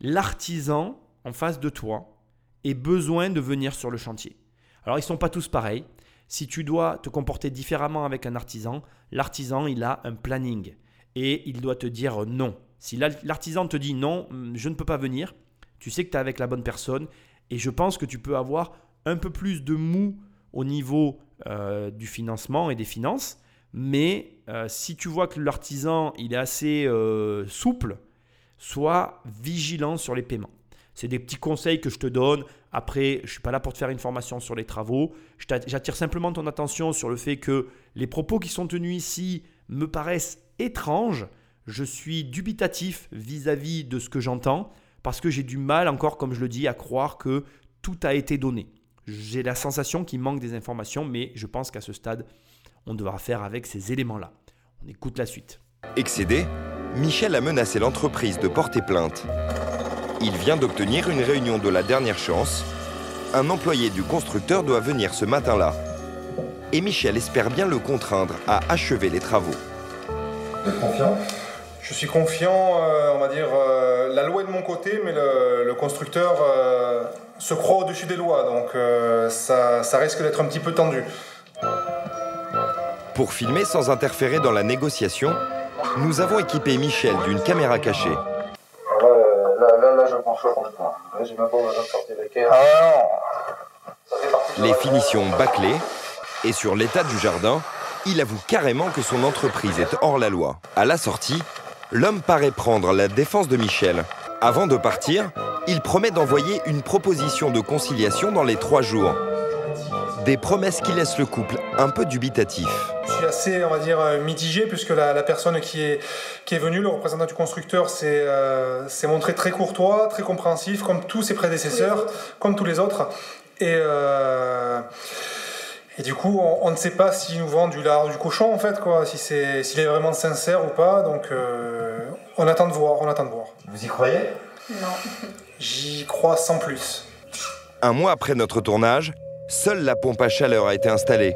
l'artisan en face de toi ait besoin de venir sur le chantier. Alors, ils ne sont pas tous pareils. Si tu dois te comporter différemment avec un artisan, l'artisan, il a un planning et il doit te dire non. Si l'artisan te dit non, je ne peux pas venir, tu sais que tu es avec la bonne personne et je pense que tu peux avoir un peu plus de mou au niveau euh, du financement et des finances. Mais euh, si tu vois que l'artisan il est assez euh, souple, sois vigilant sur les paiements. C'est des petits conseils que je te donne. Après, je ne suis pas là pour te faire une formation sur les travaux. J'attire simplement ton attention sur le fait que les propos qui sont tenus ici me paraissent étranges. Je suis dubitatif vis-à-vis -vis de ce que j'entends parce que j'ai du mal encore, comme je le dis, à croire que tout a été donné. J'ai la sensation qu'il manque des informations, mais je pense qu'à ce stade, on devra faire avec ces éléments-là. On écoute la suite. Excédé, Michel a menacé l'entreprise de porter plainte. Il vient d'obtenir une réunion de la dernière chance. Un employé du constructeur doit venir ce matin-là. Et Michel espère bien le contraindre à achever les travaux. Vous êtes confiant? Je suis confiant, euh, on va dire, euh, la loi est de mon côté, mais le, constructeur euh, se croit au-dessus des lois, donc ça, ça risque d'être un petit peu tendu. Pour filmer sans interférer dans la négociation, nous avons équipé Michel d'une caméra cachée. Les finitions bâclées et sur l'état du jardin, il avoue carrément que son entreprise est hors la loi. À la sortie, l'homme paraît prendre la défense de Michel. Avant de partir, il promet d'envoyer une proposition de conciliation dans les trois jours. Des promesses qui laissent le couple un peu dubitatif. Je suis assez, on va dire, euh, mitigé puisque la, personne qui est, qui est venue, le représentant du constructeur, s'est euh, montré très courtois, très compréhensif, comme tous ses prédécesseurs, comme tous les autres. Et, euh, et du coup, on, ne sait pas s'il nous vend du lard du cochon, en fait, quoi, si c'est, s'il est vraiment sincère ou pas. Donc, on attend de voir, on attend de voir. Vous y croyez? Non. J'y crois sans plus. Un mois après notre tournage, seule la pompe à chaleur a été installée.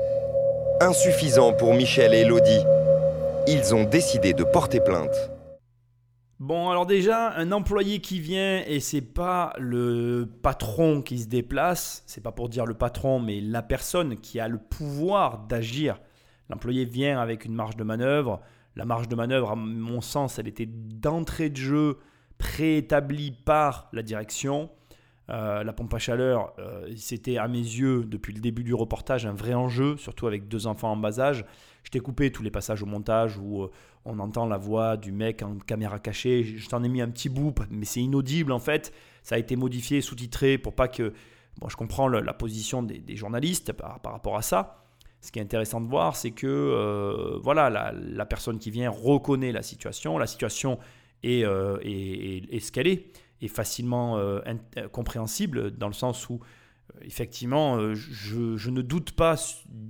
Insuffisant pour Michel et Elodie. Ils ont décidé de porter plainte. Bon, alors déjà, un employé qui vient et c'est pas le patron qui se déplace, c'est pas pour dire le patron, mais la personne qui a le pouvoir d'agir. L'employé vient avec une marge de manœuvre. La marge de manœuvre, à mon sens, elle était d'entrée de jeu préétablie par la direction. Euh, la pompe à chaleur, euh, c'était à mes yeux, depuis le début du reportage, un vrai enjeu, surtout avec deux enfants en bas âge. Je t'ai coupé tous les passages au montage où euh, on entend la voix du mec en caméra cachée. Je t'en ai mis un petit bout, mais c'est inaudible en fait. Ça a été modifié, sous-titré pour pas que. Bon, je comprends la position des, journalistes par, rapport à ça. Ce qui est intéressant de voir, c'est que voilà, la, personne qui vient reconnaît la situation. La situation est, est ce qu'elle est est facilement euh, euh, compréhensible dans le sens où euh, effectivement je, ne doute pas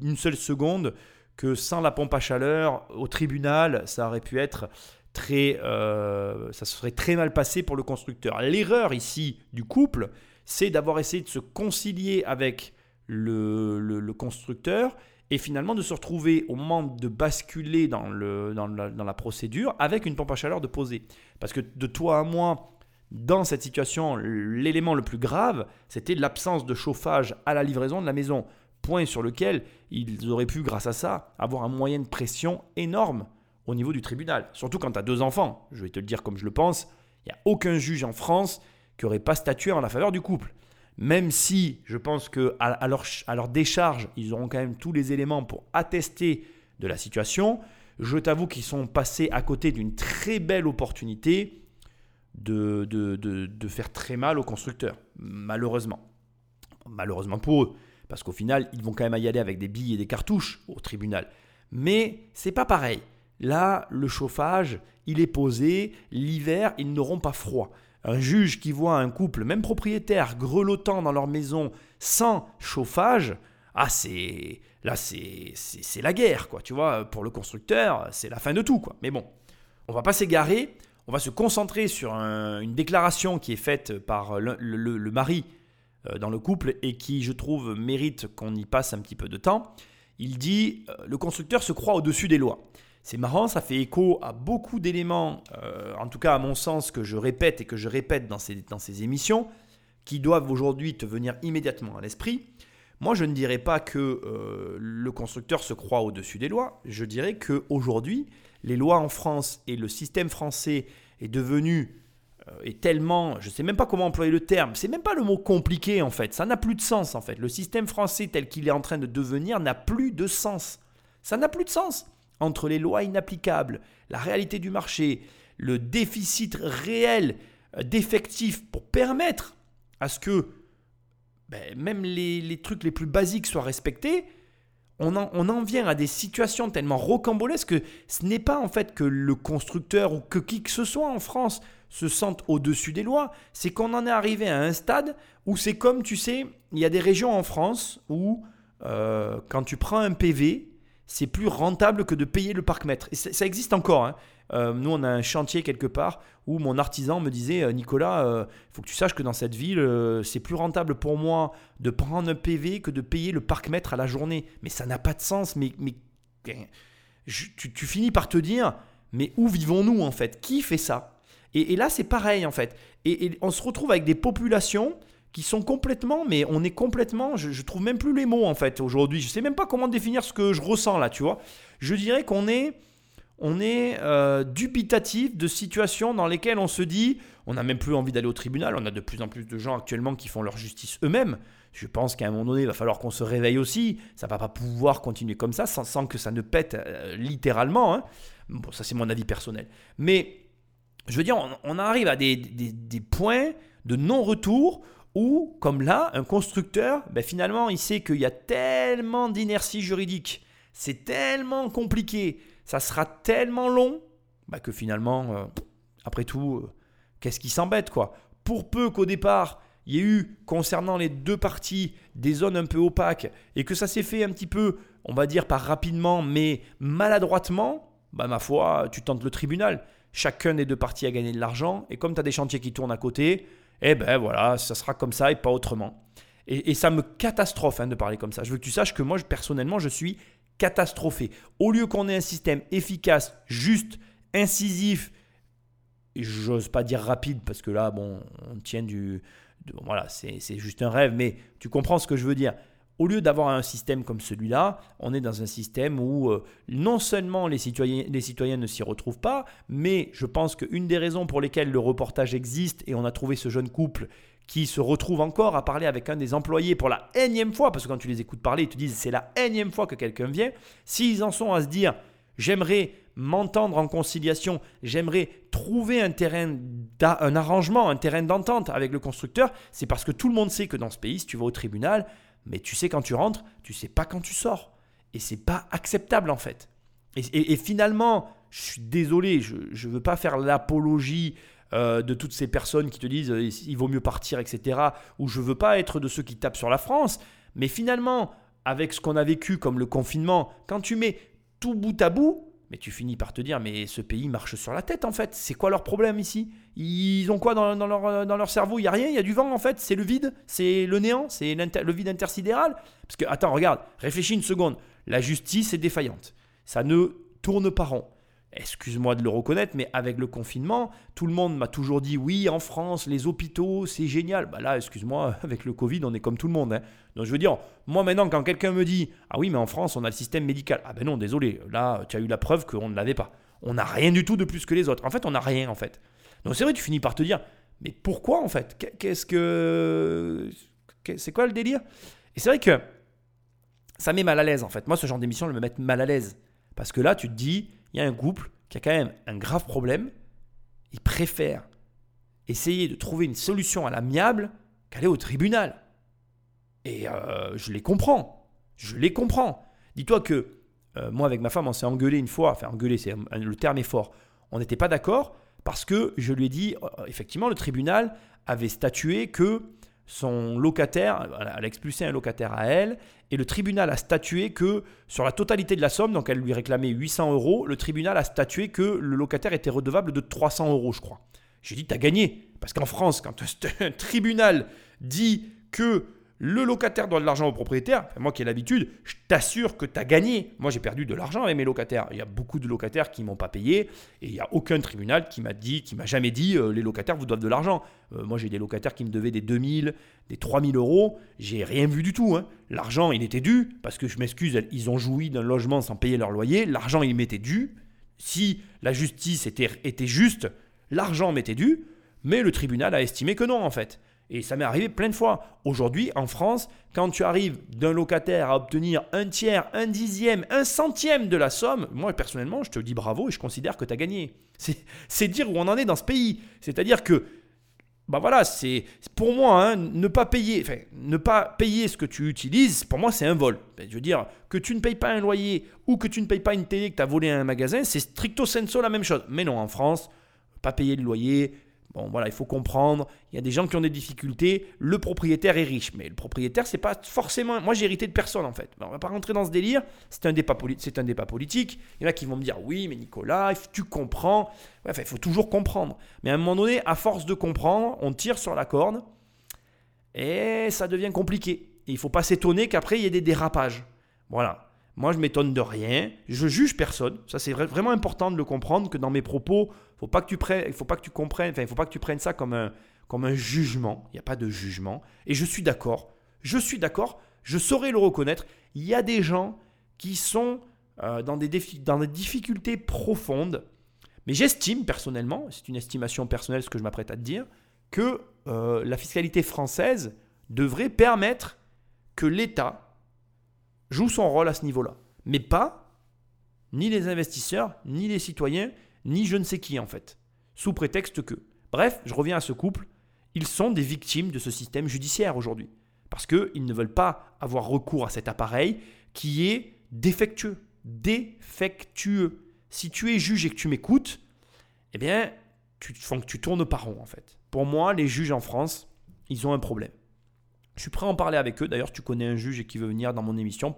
une seule seconde que sans la pompe à chaleur au tribunal ça aurait pu être très ça serait très mal passé pour le constructeur. L'erreur ici du couple c'est d'avoir essayé de se concilier avec le, constructeur et finalement de se retrouver au moment de basculer dans, le, dans, la, dans la procédure avec une pompe à chaleur de poser. Parce que de toi à moi, dans cette situation, l'élément le plus grave, c'était l'absence de chauffage à la livraison de la maison. Point sur lequel ils auraient pu, grâce à ça, avoir un moyen de pression énorme au niveau du tribunal. Surtout quand tu as deux enfants. Je vais te le dire comme je le pense. Il n'y a aucun juge en France qui n'aurait pas statué en la faveur du couple. Même si je pense leur, à leur décharge, ils auront quand même tous les éléments pour attester de la situation. Je t'avoue qu'ils sont passés à côté d'une très belle opportunité de, de, faire très mal aux constructeurs, malheureusement. Malheureusement pour eux, parce qu'au final, ils vont quand même y aller avec des billes et des cartouches au tribunal. Mais c'est pas pareil. Là, le chauffage, il est posé. L'hiver, ils n'auront pas froid. Un juge qui voit un couple, même propriétaire, grelottant dans leur maison sans chauffage, ah c'est là c'est c'est la guerre quoi. Tu vois, pour le constructeur, c'est la fin de tout quoi. Mais bon, on va pas s'égarer on va se concentrer sur une déclaration qui est faite par le, mari dans le couple et qui, je trouve, mérite qu'on y passe un petit peu de temps. Il dit Le constructeur se croit au-dessus des lois. C'est marrant, ça fait écho à beaucoup d'éléments, euh, en tout cas à mon sens, que je répète et que je répète dans ces, émissions, qui doivent aujourd'hui te venir immédiatement à l'esprit. Moi, je ne dirais pas que euh, le constructeur se croit au-dessus des lois. Je dirais qu'aujourd'hui, les lois en France et le système français est devenu euh, est tellement, je ne sais même pas comment employer le terme, c'est même pas le mot compliqué en fait, ça n'a plus de sens en fait. Le système français tel qu'il est en train de devenir n'a plus de sens. Ça n'a plus de sens entre les lois inapplicables, la réalité du marché, le déficit réel euh, d'effectifs pour permettre à ce que ben, même les, trucs les plus basiques soient respectés, on en, vient à des situations tellement rocambolesques que ce n'est pas en fait que le constructeur ou que qui que ce soit en France se sente au-dessus des lois, c'est qu'on en est arrivé à un stade où c'est comme, tu sais, il y a des régions en France où euh, quand tu prends un PV, c'est plus rentable que de payer le parc-mètre. Ça existe encore. Hein. Euh, nous, on a un chantier quelque part où mon artisan me disait euh, Nicolas, il euh, faut que tu saches que dans cette ville, c'est plus rentable pour moi de prendre un PV que de payer le parc-mètre à la journée. Mais ça n'a pas de sens. Mais, tu, finis par te dire mais où vivons-nous en fait? Qui fait ça? Et, là, c'est pareil en fait. et on se retrouve avec des populations qui sont complètement, mais on est complètement, je, je trouve même plus les mots en fait aujourd'hui. Je sais même pas comment définir ce que je ressens là, tu vois. Je dirais qu'on est, on est euh, dubitatif de situations dans lesquelles on se dit, on n'a même plus envie d'aller au tribunal. On a de plus en plus de gens actuellement qui font leur justice eux-mêmes. Je pense qu'à un moment donné, il va falloir qu'on se réveille aussi. Ça va pas pouvoir continuer comme ça sans, que ça ne pète euh, littéralement. Hein. Bon, ça c'est mon avis personnel. Mais je veux dire, on, arrive à des, points de non-retour ou, comme là, un constructeur, ben finalement, il sait qu'il y a tellement d'inertie juridique, c'est tellement compliqué, ça sera tellement long, ben que finalement, euh, après tout, euh, qu'est-ce qui s'embête, quoi? Pour peu qu'au départ, il y ait eu, concernant les deux parties, des zones un peu opaques, et que ça s'est fait un petit peu, on va dire, pas rapidement, mais maladroitement, bah ma foi, tu tentes le tribunal. Chacun des deux parties a gagné de l'argent, et comme tu as des chantiers qui tournent à côté, eh ben voilà, ça sera comme ça et pas autrement. Et, ça me catastrophe hein, de parler comme ça. Je veux que tu saches que moi, personnellement, je suis catastrophé. Au lieu qu'on ait un système efficace, juste, incisif, j'ose pas dire rapide parce que là, bon, on tient du. voilà, c'est juste un rêve, mais tu comprends ce que je veux dire. Au lieu d'avoir un système comme celui-là, on est dans un système où euh, non seulement les les citoyens ne s'y retrouvent pas, mais je pense qu'une des raisons pour lesquelles le reportage existe, et on a trouvé ce jeune couple qui se retrouve encore à parler avec un des employés pour la énième fois, parce que quand tu les écoutes parler, ils te disent c'est la énième fois que quelqu'un vient, s'ils en sont à se dire j'aimerais m'entendre en conciliation, j'aimerais trouver un terrain, arrangement, un terrain d'entente avec le constructeur, c'est parce que tout le monde sait que dans ce pays, si tu vas au tribunal, mais tu sais quand tu rentres, tu sais pas quand tu sors. Et c'est pas acceptable en fait. Et, finalement, je suis désolé, je ne veux pas faire l'apologie euh, de toutes ces personnes qui te disent euh, il vaut mieux partir, etc. Ou je veux pas être de ceux qui tapent sur la France. Mais finalement, avec ce qu'on a vécu comme le confinement, quand tu mets tout bout à bout, mais tu finis par te dire, mais ce pays marche sur la tête en fait. C'est quoi leur problème ici? Ils ont quoi dans, leur, dans leur cerveau? Il n'y a rien, il y a du vent en fait. C'est le vide, c'est le néant, c'est le vide intersidéral. Parce que, attends, regarde, réfléchis une seconde. La justice est défaillante. Ça ne tourne pas rond excuse-moi de le reconnaître, mais avec le confinement, tout le monde m'a toujours dit oui, en France, les hôpitaux, c'est génial. Bah là, excuse-moi, avec le Covid, on est comme tout le monde. Hein. Donc je veux dire, moi maintenant, quand quelqu'un me dit ah oui, mais en France, on a le système médical. Ah ben non, désolé, là, tu as eu la preuve qu'on ne l'avait pas. On n'a rien du tout de plus que les autres. En fait, on n'a rien en fait. Donc c'est vrai, tu finis par te dire mais pourquoi en fait? Qu'est-ce que. C'est quoi le délire? Et c'est vrai que ça met mal à l'aise en fait. Moi, ce genre d'émission, je me met mal à l'aise. Parce que là, tu te dis il y a un couple qui a quand même un grave problème, il préfère essayer de trouver une solution à l'amiable qu'aller au tribunal. Et euh, je les comprends. Je les comprends. Dis-toi que euh, moi, avec ma femme, on s'est engueulé une fois. Enfin, engueulé, c'est le terme est fort. On n'était pas d'accord parce que je lui ai dit, euh, effectivement, le tribunal avait statué que son locataire, elle a expulsé un locataire à elle, et le tribunal a statué que sur la totalité de la somme, donc elle lui réclamait 800 euros, le tribunal a statué que le locataire était redevable de 300 euros, je crois. J'ai dit, t'as gagné. Parce qu'en France, quand un tribunal dit que le locataire doit de l'argent au propriétaire, moi qui ai l'habitude, je t'assure que tu as gagné. Moi j'ai perdu de l'argent avec mes locataires. Il y a beaucoup de locataires qui m'ont pas payé et il n'y a aucun tribunal qui m'a dit, qui m'a jamais dit euh, les locataires vous doivent de l'argent. Euh, moi j'ai des locataires qui me devaient des 2000, des 3000 euros. J'ai rien vu du tout. Hein. L'argent il était dû parce que je m'excuse, ils ont joui d'un logement sans payer leur loyer. L'argent il m'était dû. Si la justice était, était juste, l'argent m'était dû. Mais le tribunal a estimé que non en fait. Et ça m'est arrivé plein de fois. Aujourd'hui, en France, quand tu arrives d'un locataire à obtenir un tiers, un dixième, un centième de la somme, moi personnellement, je te dis bravo et je considère que tu as gagné. C'est dire où on en est dans ce pays. C'est-à-dire que, bah voilà, c'est pour moi, hein, ne, pas payer, enfin, ne pas payer ce que tu utilises, pour moi, c'est un vol. Ben, je veux dire, que tu ne payes pas un loyer ou que tu ne payes pas une télé que tu as volé à un magasin, c'est stricto sensu la même chose. Mais non, en France, pas payer le loyer, Bon, voilà, il faut comprendre. Il y a des gens qui ont des difficultés. Le propriétaire est riche, mais le propriétaire, c'est pas forcément. Moi, j'ai hérité de personne en fait. On va pas rentrer dans ce délire. C'est un débat c'est un débat politique. Il y en a qui vont me dire oui, mais Nicolas, tu comprends. il faut toujours comprendre. Mais à un moment donné, à force de comprendre, on tire sur la corde et ça devient compliqué. Il faut pas s'étonner qu'après il y ait des dérapages. Voilà. Moi, je m'étonne de rien. Je juge personne. Ça, c'est vraiment important de le comprendre que dans mes propos, faut pas faut pas que tu comprennes, enfin, faut pas que tu prennes ça comme un, jugement. Il n'y a pas de jugement. Et je suis d'accord. Je suis d'accord. Je saurais le reconnaître. Il y a des gens qui sont euh, dans, des dans des difficultés profondes. Mais j'estime personnellement, c'est une estimation personnelle ce que je m'apprête à te dire, que euh, la fiscalité française devrait permettre que l'État joue son rôle à ce niveau-là. Mais pas ni les investisseurs, ni les citoyens, ni je ne sais qui en fait. Sous prétexte que. Bref, je reviens à ce couple. Ils sont des victimes de ce système judiciaire aujourd'hui. Parce qu'ils ne veulent pas avoir recours à cet appareil qui est défectueux. Défectueux. Si tu es juge et que tu m'écoutes, eh bien, tu, tu tournes par rond en fait. Pour moi, les juges en France, ils ont un problème. Je suis prêt à en parler avec eux. D'ailleurs, tu connais un juge qui veut venir dans mon émission.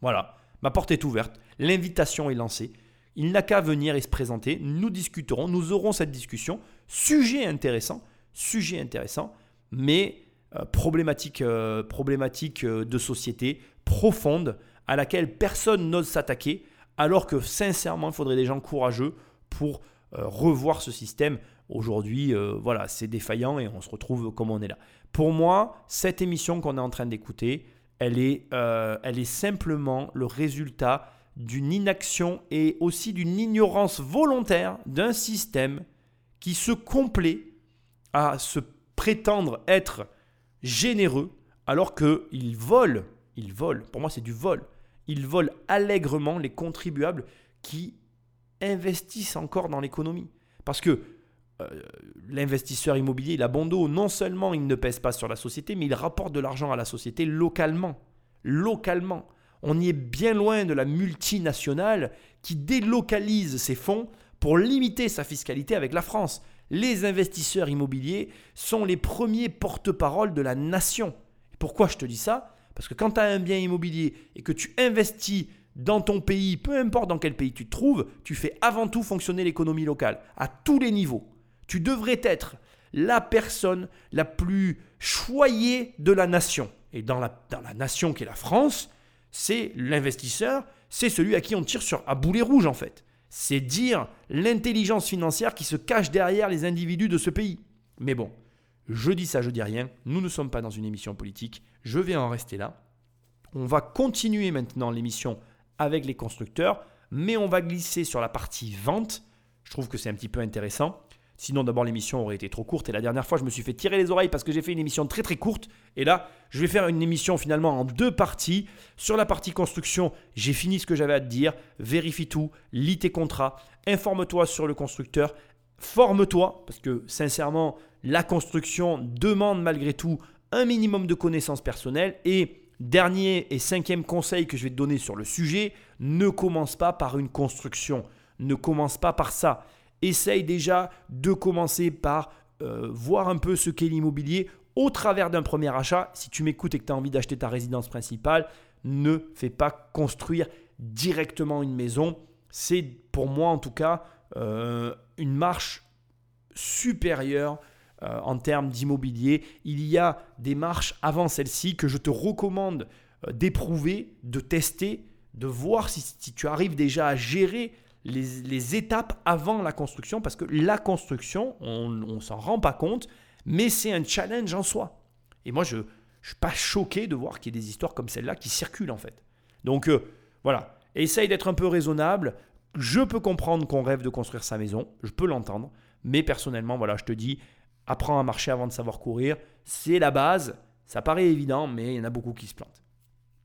Voilà, ma porte est ouverte. L'invitation est lancée. Il n'a qu'à venir et se présenter. Nous discuterons, nous aurons cette discussion. Sujet intéressant, sujet intéressant, mais euh, problématique, euh, problématique euh, de société profonde à laquelle personne n'ose s'attaquer, alors que sincèrement, il faudrait des gens courageux pour revoir ce système. Aujourd'hui, voilà, c'est défaillant et on se retrouve comme on est là. Pour moi, cette émission qu'on est en train d'écouter, elle elle est simplement le résultat d'une inaction et aussi d'une ignorance volontaire d'un système qui se complaît à se prétendre être généreux alors qu'il vole, il vole, pour moi c'est du vol, il vole allègrement les contribuables qui investissent encore dans l'économie. Parce que euh, l'investisseur immobilier, il a. Non seulement il ne pèse pas sur la société, mais il rapporte de l'argent à la société localement. Localement. On y est bien loin de la multinationale qui délocalise ses fonds pour limiter sa fiscalité avec la France. Les investisseurs immobiliers sont les premiers porte-parole de la nation. pourquoi je te dis ça? Parce que quand tu as un bien immobilier et que tu investis dans ton pays, peu importe dans quel pays tu te trouves, tu fais avant tout fonctionner l'économie locale à tous les niveaux. Tu devrais être la personne la plus choyée de la nation. Et dans la, dans la nation qui est la France, c'est l'investisseur, c'est celui à qui on tire sur à boulet rouge en fait. C'est dire l'intelligence financière qui se cache derrière les individus de ce pays. Mais bon, je dis ça, je dis rien. Nous ne sommes pas dans une émission politique. Je vais en rester là. On va continuer maintenant l'émission avec les constructeurs, mais on va glisser sur la partie vente. Je trouve que c'est un petit peu intéressant. Sinon, d'abord, l'émission aurait été trop courte. Et la dernière fois, je me suis fait tirer les oreilles parce que j'ai fait une émission très très courte. Et là, je vais faire une émission finalement en deux parties. Sur la partie construction, j'ai fini ce que j'avais à te dire. Vérifie tout, lis tes contrats, informe-toi sur le constructeur, forme-toi. Parce que sincèrement, la construction demande malgré tout un minimum de connaissances personnelles. Et dernier et cinquième conseil que je vais te donner sur le sujet, ne commence pas par une construction. Ne commence pas par ça essaye déjà de commencer par euh, voir un peu ce qu'est l'immobilier au travers d'un premier achat. Si tu m'écoutes et que tu as envie d'acheter ta résidence principale, ne fais pas construire directement une maison. C'est pour moi en tout cas euh, une marche supérieure euh, en termes d'immobilier. Il y a des marches avant celle-ci que je te recommande d'éprouver, de tester, de voir si, tu arrives déjà à gérer les, étapes avant la construction, parce que la construction, on ne s'en rend pas compte, mais c'est un challenge en soi. Et moi, je ne suis pas choqué de voir qu'il y ait des histoires comme celle-là qui circulent en fait. Donc euh, voilà, essaye d'être un peu raisonnable. Je peux comprendre qu'on rêve de construire sa maison, je peux l'entendre, mais personnellement, voilà, je te dis, apprends à marcher avant de savoir courir. C'est la base. Ça paraît évident, mais il y en a beaucoup qui se plantent.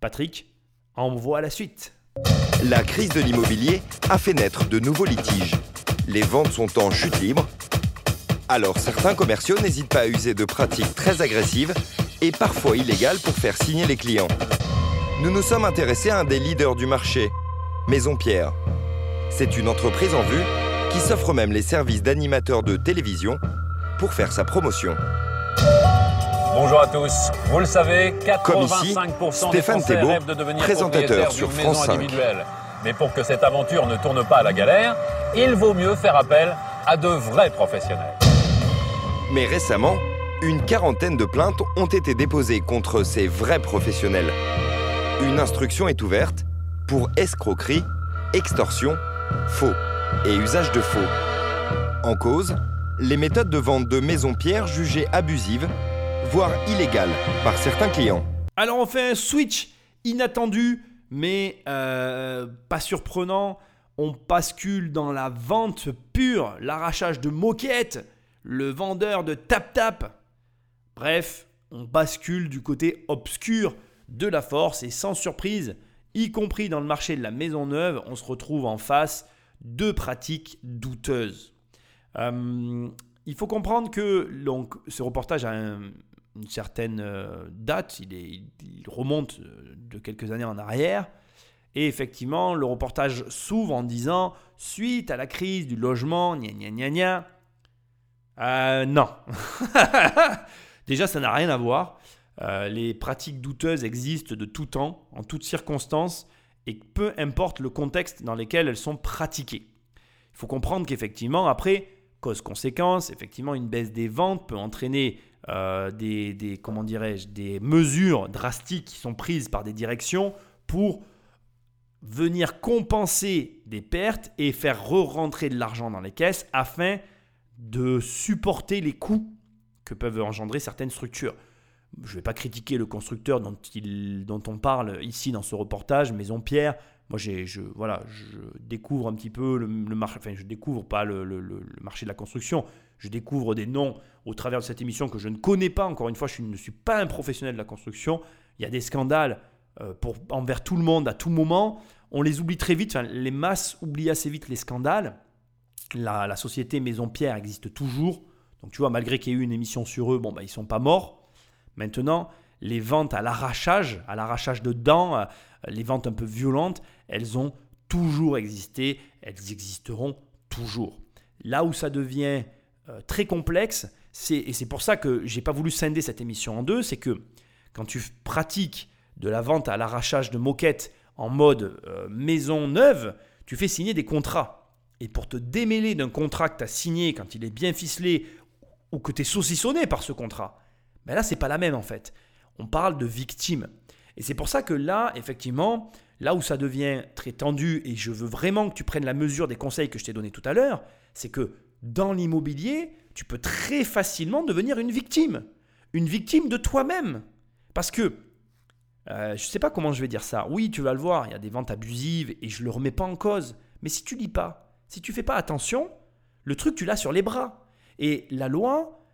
Patrick, envoie la suite. La crise de l'immobilier a fait naître de nouveaux litiges. Les ventes sont en chute libre. Alors certains commerciaux n'hésitent pas à user de pratiques très agressives et parfois illégales pour faire signer les clients. Nous nous sommes intéressés à un des leaders du marché, Maison Pierre. C'est une entreprise en vue qui s'offre même les services d'animateur de télévision pour faire sa promotion. Bonjour à tous. Vous le savez, 85% Comme ici, des Français Thébault, rêvent de devenir présentateur sur d'une maison France 5. individuelle. Mais pour que cette aventure ne tourne pas à la galère, il vaut mieux faire appel à de vrais professionnels. Mais récemment, une quarantaine de plaintes ont été déposées contre ces vrais professionnels. Une instruction est ouverte pour escroquerie, extorsion, faux et usage de faux. En cause, les méthodes de vente de Maison Pierre jugées abusives, voire illégales par certains clients. Alors on fait un switch inattendu, mais euh, pas surprenant. On bascule dans la vente pure, l'arrachage de moquettes, le vendeur de tap-tap. Bref, on bascule du côté obscur de la force et sans surprise, y compris dans le marché de la maison neuve, on se retrouve en face de pratiques douteuses. Euh, il faut comprendre que donc, ce reportage a un, une certaine euh, date, il, remonte euh, de quelques années en arrière. Et effectivement, le reportage s'ouvre en disant suite à la crise du logement, gna gna gna gna. Euh, non. Déjà, ça n'a rien à voir. Les pratiques douteuses existent de tout temps, en toutes circonstances, et peu importe le contexte dans lequel elles sont pratiquées. Il faut comprendre qu'effectivement, après, cause-conséquence, effectivement, une baisse des ventes peut entraîner euh, des, des, comment dirais-je, des mesures drastiques qui sont prises par des directions pour venir compenser des pertes et faire re-rentrer de l'argent dans les caisses afin de supporter les coûts que peuvent engendrer certaines structures. Je ne vais pas critiquer le constructeur dont, il, dont on parle ici dans ce reportage, Maison Pierre. Moi, je, voilà, je découvre un petit peu le, marché, enfin, je découvre pas le, le, marché de la construction, je découvre des noms au travers de cette émission que je ne connais pas. Encore une fois, je ne suis pas un professionnel de la construction. Il y a des scandales euh, pour, envers tout le monde à tout moment. On les oublie très vite, les masses oublient assez vite les scandales. La, société Maison Pierre existe toujours. Donc tu vois, malgré qu'il y ait eu une émission sur eux, bon, bah, ils sont pas morts. Maintenant, les ventes à l'arrachage, à l'arrachage de dents, euh, les ventes un peu violentes, elles ont toujours existé, elles existeront toujours. Là où ça devient euh, très complexe, et c'est pour ça que j'ai pas voulu scinder cette émission en deux, c'est que quand tu pratiques de la vente à l'arrachage de moquettes en mode euh, maison neuve, tu fais signer des contrats. Et pour te démêler d'un contrat que tu as signé quand il est bien ficelé ou que tu es saucissonné par ce contrat, ben là, c'est pas la même en fait. On parle de victime. Et c'est pour ça que là, effectivement, là où ça devient très tendu, et je veux vraiment que tu prennes la mesure des conseils que je t'ai donnés tout à l'heure, c'est que dans l'immobilier, tu peux très facilement devenir une victime. Une victime de toi-même. Parce que, euh, je ne sais pas comment je vais dire ça. Oui, tu vas le voir, il y a des ventes abusives et je ne le remets pas en cause. Mais si tu lis pas, si tu fais pas attention, le truc, tu l'as sur les bras. Et la loi,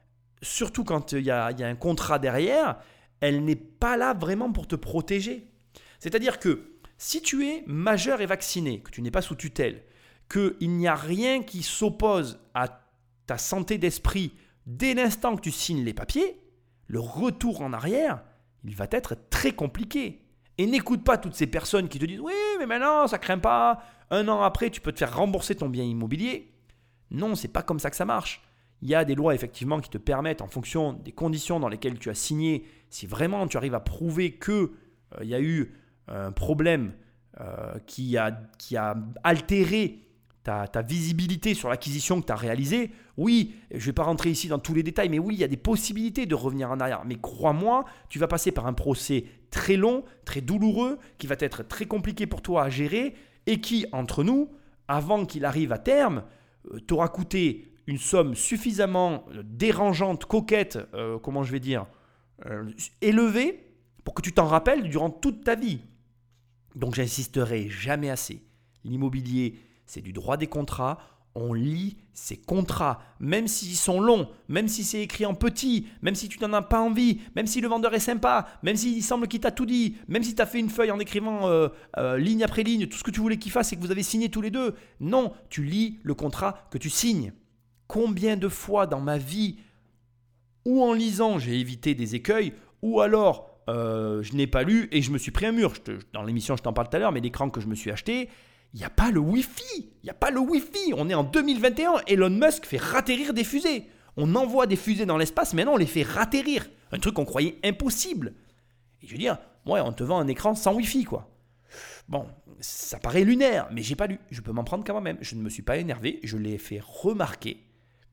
surtout quand il y, a, il y a un contrat derrière, elle n'est pas là vraiment pour te protéger. C'est-à-dire que si tu es majeur et vacciné, que tu n'es pas sous tutelle, qu'il n'y a rien qui s'oppose à ta santé d'esprit dès l'instant que tu signes les papiers, le retour en arrière, il va être très compliqué. Et n'écoute pas toutes ces personnes qui te disent Oui, mais maintenant, ça craint pas. Un an après, tu peux te faire rembourser ton bien immobilier. Non, c'est pas comme ça que ça marche. Il y a des lois effectivement qui te permettent, en fonction des conditions dans lesquelles tu as signé, si vraiment tu arrives à prouver que euh, il y a eu un problème euh, qui, a, qui a altéré ta, visibilité sur l'acquisition que tu as réalisée, oui, je ne vais pas rentrer ici dans tous les détails, mais oui, il y a des possibilités de revenir en arrière. Mais crois-moi, tu vas passer par un procès très long, très douloureux, qui va être très compliqué pour toi à gérer et qui, entre nous, avant qu'il arrive à terme, euh, t'aura coûté une somme suffisamment euh, dérangeante, coquette, euh, comment je vais dire, élevée, pour que tu t'en rappelles durant toute ta vie. Donc j'insisterai jamais assez. L'immobilier, c'est du droit des contrats. On lit ces contrats, même s'ils sont longs, même si c'est écrit en petit, même si tu n'en as pas envie, même si le vendeur est sympa, même s'il semble qu'il t'a tout dit, même si tu as fait une feuille en écrivant euh, euh, ligne après ligne, tout ce que tu voulais qu'il fasse et que vous avez signé tous les deux. Non, tu lis le contrat que tu signes. Combien de fois dans ma vie, ou en lisant, j'ai évité des écueils, ou alors euh, je n'ai pas lu et je me suis pris un mur. dans l'émission, je t'en parle tout à l'heure, mais l'écran que je me suis acheté, il n'y a pas le Wi-Fi. Il n'y a pas le Wi-Fi. On est en 2021. Elon Musk fait ratterrir des fusées. On envoie des fusées dans l'espace, maintenant on les fait ratterrir. Un truc qu'on croyait impossible. Et je veux dire, ouais, on te vend un écran sans Wi-Fi, quoi. Bon, ça paraît lunaire, mais j'ai pas lu. Je peux m'en prendre quand même. Je ne me suis pas énervé. Je l'ai fait remarquer,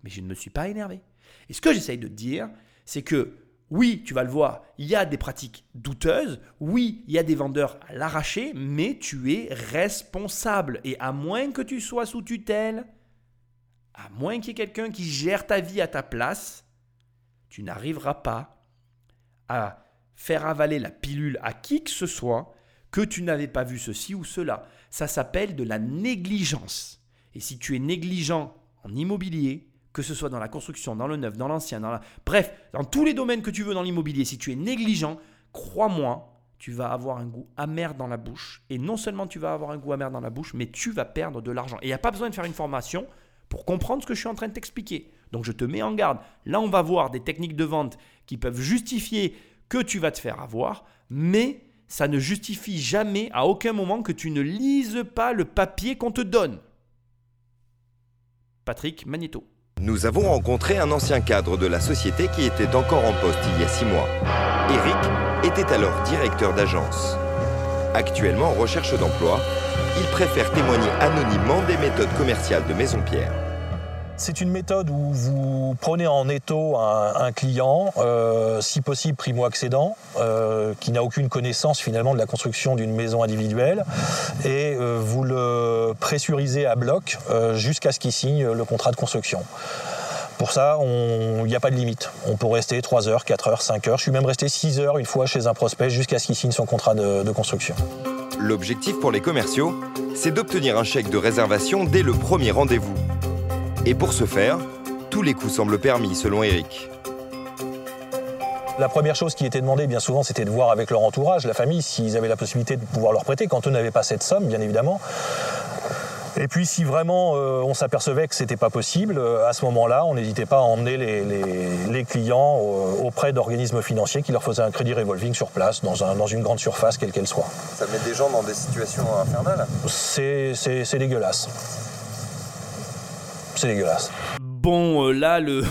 mais je ne me suis pas énervé. Et ce que j'essaye de dire, c'est que oui, tu vas le voir, il y a des pratiques douteuses, oui, il y a des vendeurs à l'arracher, mais tu es responsable. Et à moins que tu sois sous tutelle, à moins qu'il y ait quelqu'un qui gère ta vie à ta place, tu n'arriveras pas à faire avaler la pilule à qui que ce soit que tu n'avais pas vu ceci ou cela. Ça s'appelle de la négligence. Et si tu es négligent en immobilier, que ce soit dans la construction, dans le neuf, dans l'ancien, dans la... bref, dans tous les domaines que tu veux dans l'immobilier, si tu es négligent, crois-moi, tu vas avoir un goût amer dans la bouche. Et non seulement tu vas avoir un goût amer dans la bouche, mais tu vas perdre de l'argent. Et il n'y a pas besoin de faire une formation pour comprendre ce que je suis en train de t'expliquer. Donc je te mets en garde. Là, on va voir des techniques de vente qui peuvent justifier que tu vas te faire avoir, mais ça ne justifie jamais à aucun moment que tu ne lises pas le papier qu'on te donne. Patrick Magneto. Nous avons rencontré un ancien cadre de la société qui était encore en poste il y a six mois. Eric était alors directeur d'agence. Actuellement en recherche d'emploi, il préfère témoigner anonymement des méthodes commerciales de Maison Pierre. C'est une méthode où vous prenez en étau un, client, euh, si possible primo-accédant, euh, qui n'a aucune connaissance finalement de la construction d'une maison individuelle, et euh, vous le pressurisez à bloc jusqu'à ce qu'il signe le contrat de construction. Pour ça, il n'y a pas de limite. On peut rester 3 heures, 4 heures, 5 heures. Je suis même resté 6 heures une fois chez un prospect jusqu'à ce qu'il signe son contrat de construction. L'objectif pour les commerciaux, c'est d'obtenir un chèque de réservation dès le premier rendez-vous. Et pour ce faire, tous les coups semblent permis selon Eric. La première chose qui était demandée bien souvent, c'était de voir avec leur entourage, la famille, s'ils avaient la possibilité de pouvoir leur prêter, quand eux n'avaient pas cette somme, bien évidemment. Et puis si vraiment euh, on s'apercevait que c'était pas possible, euh, à ce moment-là, on n'hésitait pas à emmener les, clients euh, auprès d'organismes financiers qui leur faisaient un crédit revolving sur place, dans, dans une grande surface, quelle qu'elle soit. Ça met des gens dans des situations infernales C'est dégueulasse c'est dégueulasse. Bon, euh, là, le.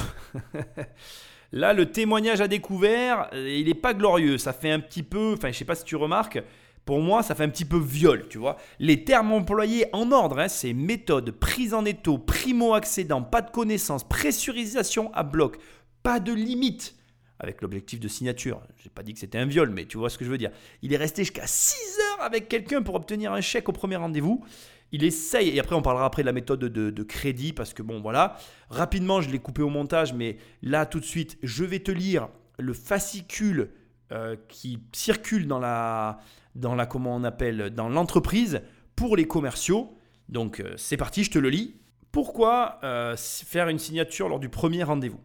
là, le témoignage à découvert, euh, il n'est pas glorieux. Ça fait un petit peu. Enfin, je sais pas si tu remarques. Pour moi, ça fait un petit peu viol, tu vois. Les termes employés en ordre, hein, c'est méthode, prise en étau, primo-accédant, pas de connaissance, pressurisation à bloc, pas de limite avec l'objectif de signature. Je n'ai pas dit que c'était un viol, mais tu vois ce que je veux dire. Il est resté jusqu'à 6 heures avec quelqu'un pour obtenir un chèque au premier rendez-vous il essaye, et après on parlera après de la méthode de, crédit, parce que bon voilà, rapidement je l'ai coupé au montage, mais là tout de suite, je vais te lire le fascicule euh, qui circule dans la, dans la, comment on appelle, dans l'entreprise pour les commerciaux. Donc euh, c'est parti, je te le lis. Pourquoi euh, faire une signature lors du premier rendez-vous?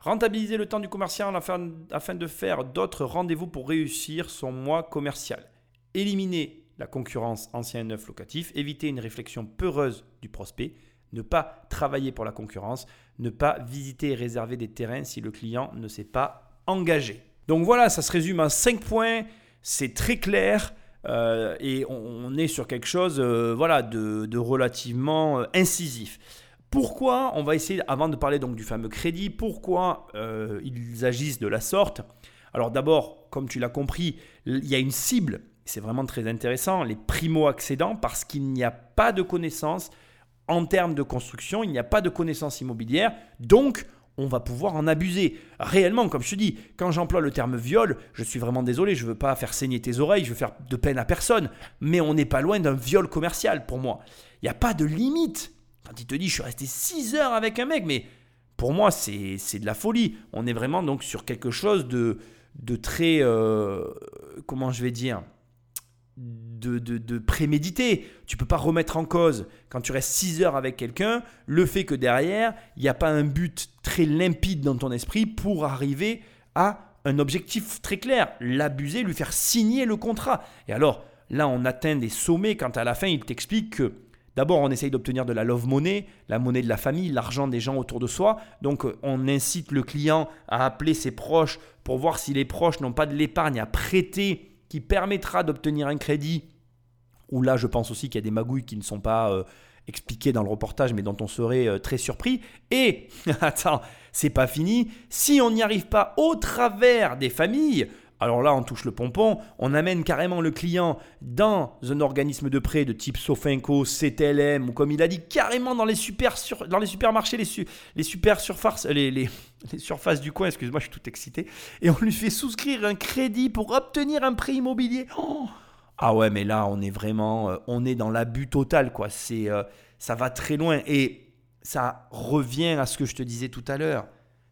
Rentabiliser le temps du commercial afin, afin de faire d'autres rendez-vous pour réussir son mois commercial. Éliminer la concurrence ancien et neuf locatif, éviter une réflexion peureuse du prospect, ne pas travailler pour la concurrence, ne pas visiter et réserver des terrains si le client ne s'est pas engagé. Donc voilà, ça se résume en 5 points, c'est très clair euh, et on, est sur quelque chose euh, voilà, de, relativement euh, incisif. Pourquoi On va essayer, avant de parler donc du fameux crédit, pourquoi ils agissent de la sorte? Alors d'abord, comme tu l'as compris, il y a une cible, c'est vraiment très intéressant, les primo-accédants, parce qu'il n'y a pas de connaissances en termes de construction, il n'y a pas de connaissances immobilières, donc on va pouvoir en abuser. Réellement, comme je te dis, quand j'emploie le terme viol, je suis vraiment désolé, je ne veux pas faire saigner tes oreilles, je veux faire de peine à personne, mais on n'est pas loin d'un viol commercial pour moi. Il n'y a pas de limite. Quand il te dit je suis resté 6 heures avec un mec, mais pour moi c'est de la folie. On est vraiment donc sur quelque chose de, de très... Euh, comment je vais dire de, de, préméditer. Tu peux pas remettre en cause, quand tu restes 6 heures avec quelqu'un, le fait que derrière, il n'y a pas un but très limpide dans ton esprit pour arriver à un objectif très clair. L'abuser, lui faire signer le contrat. Et alors, là, on atteint des sommets quand à la fin, il t'explique que D'abord, on essaye d'obtenir de la love money, la monnaie de la famille, l'argent des gens autour de soi. Donc, on incite le client à appeler ses proches pour voir si les proches n'ont pas de l'épargne à prêter qui permettra d'obtenir un crédit, où là je pense aussi qu'il y a des magouilles qui ne sont pas euh, expliquées dans le reportage, mais dont on serait euh, très surpris. Et, attends, c'est pas fini, si on n'y arrive pas au travers des familles, alors là, on touche le pompon, on amène carrément le client dans un organisme de prêt de type Sofinco, CTLM, ou comme il a dit, carrément dans les, super dans les supermarchés, les, super surfaces, les, les, surfaces du coin, excuse-moi, je suis tout excité, et on lui fait souscrire un crédit pour obtenir un prêt immobilier. Oh ah ouais, mais là, on est vraiment, euh, on est dans l'abus total, quoi. C'est, euh, ça va très loin, et ça revient à ce que je te disais tout à l'heure.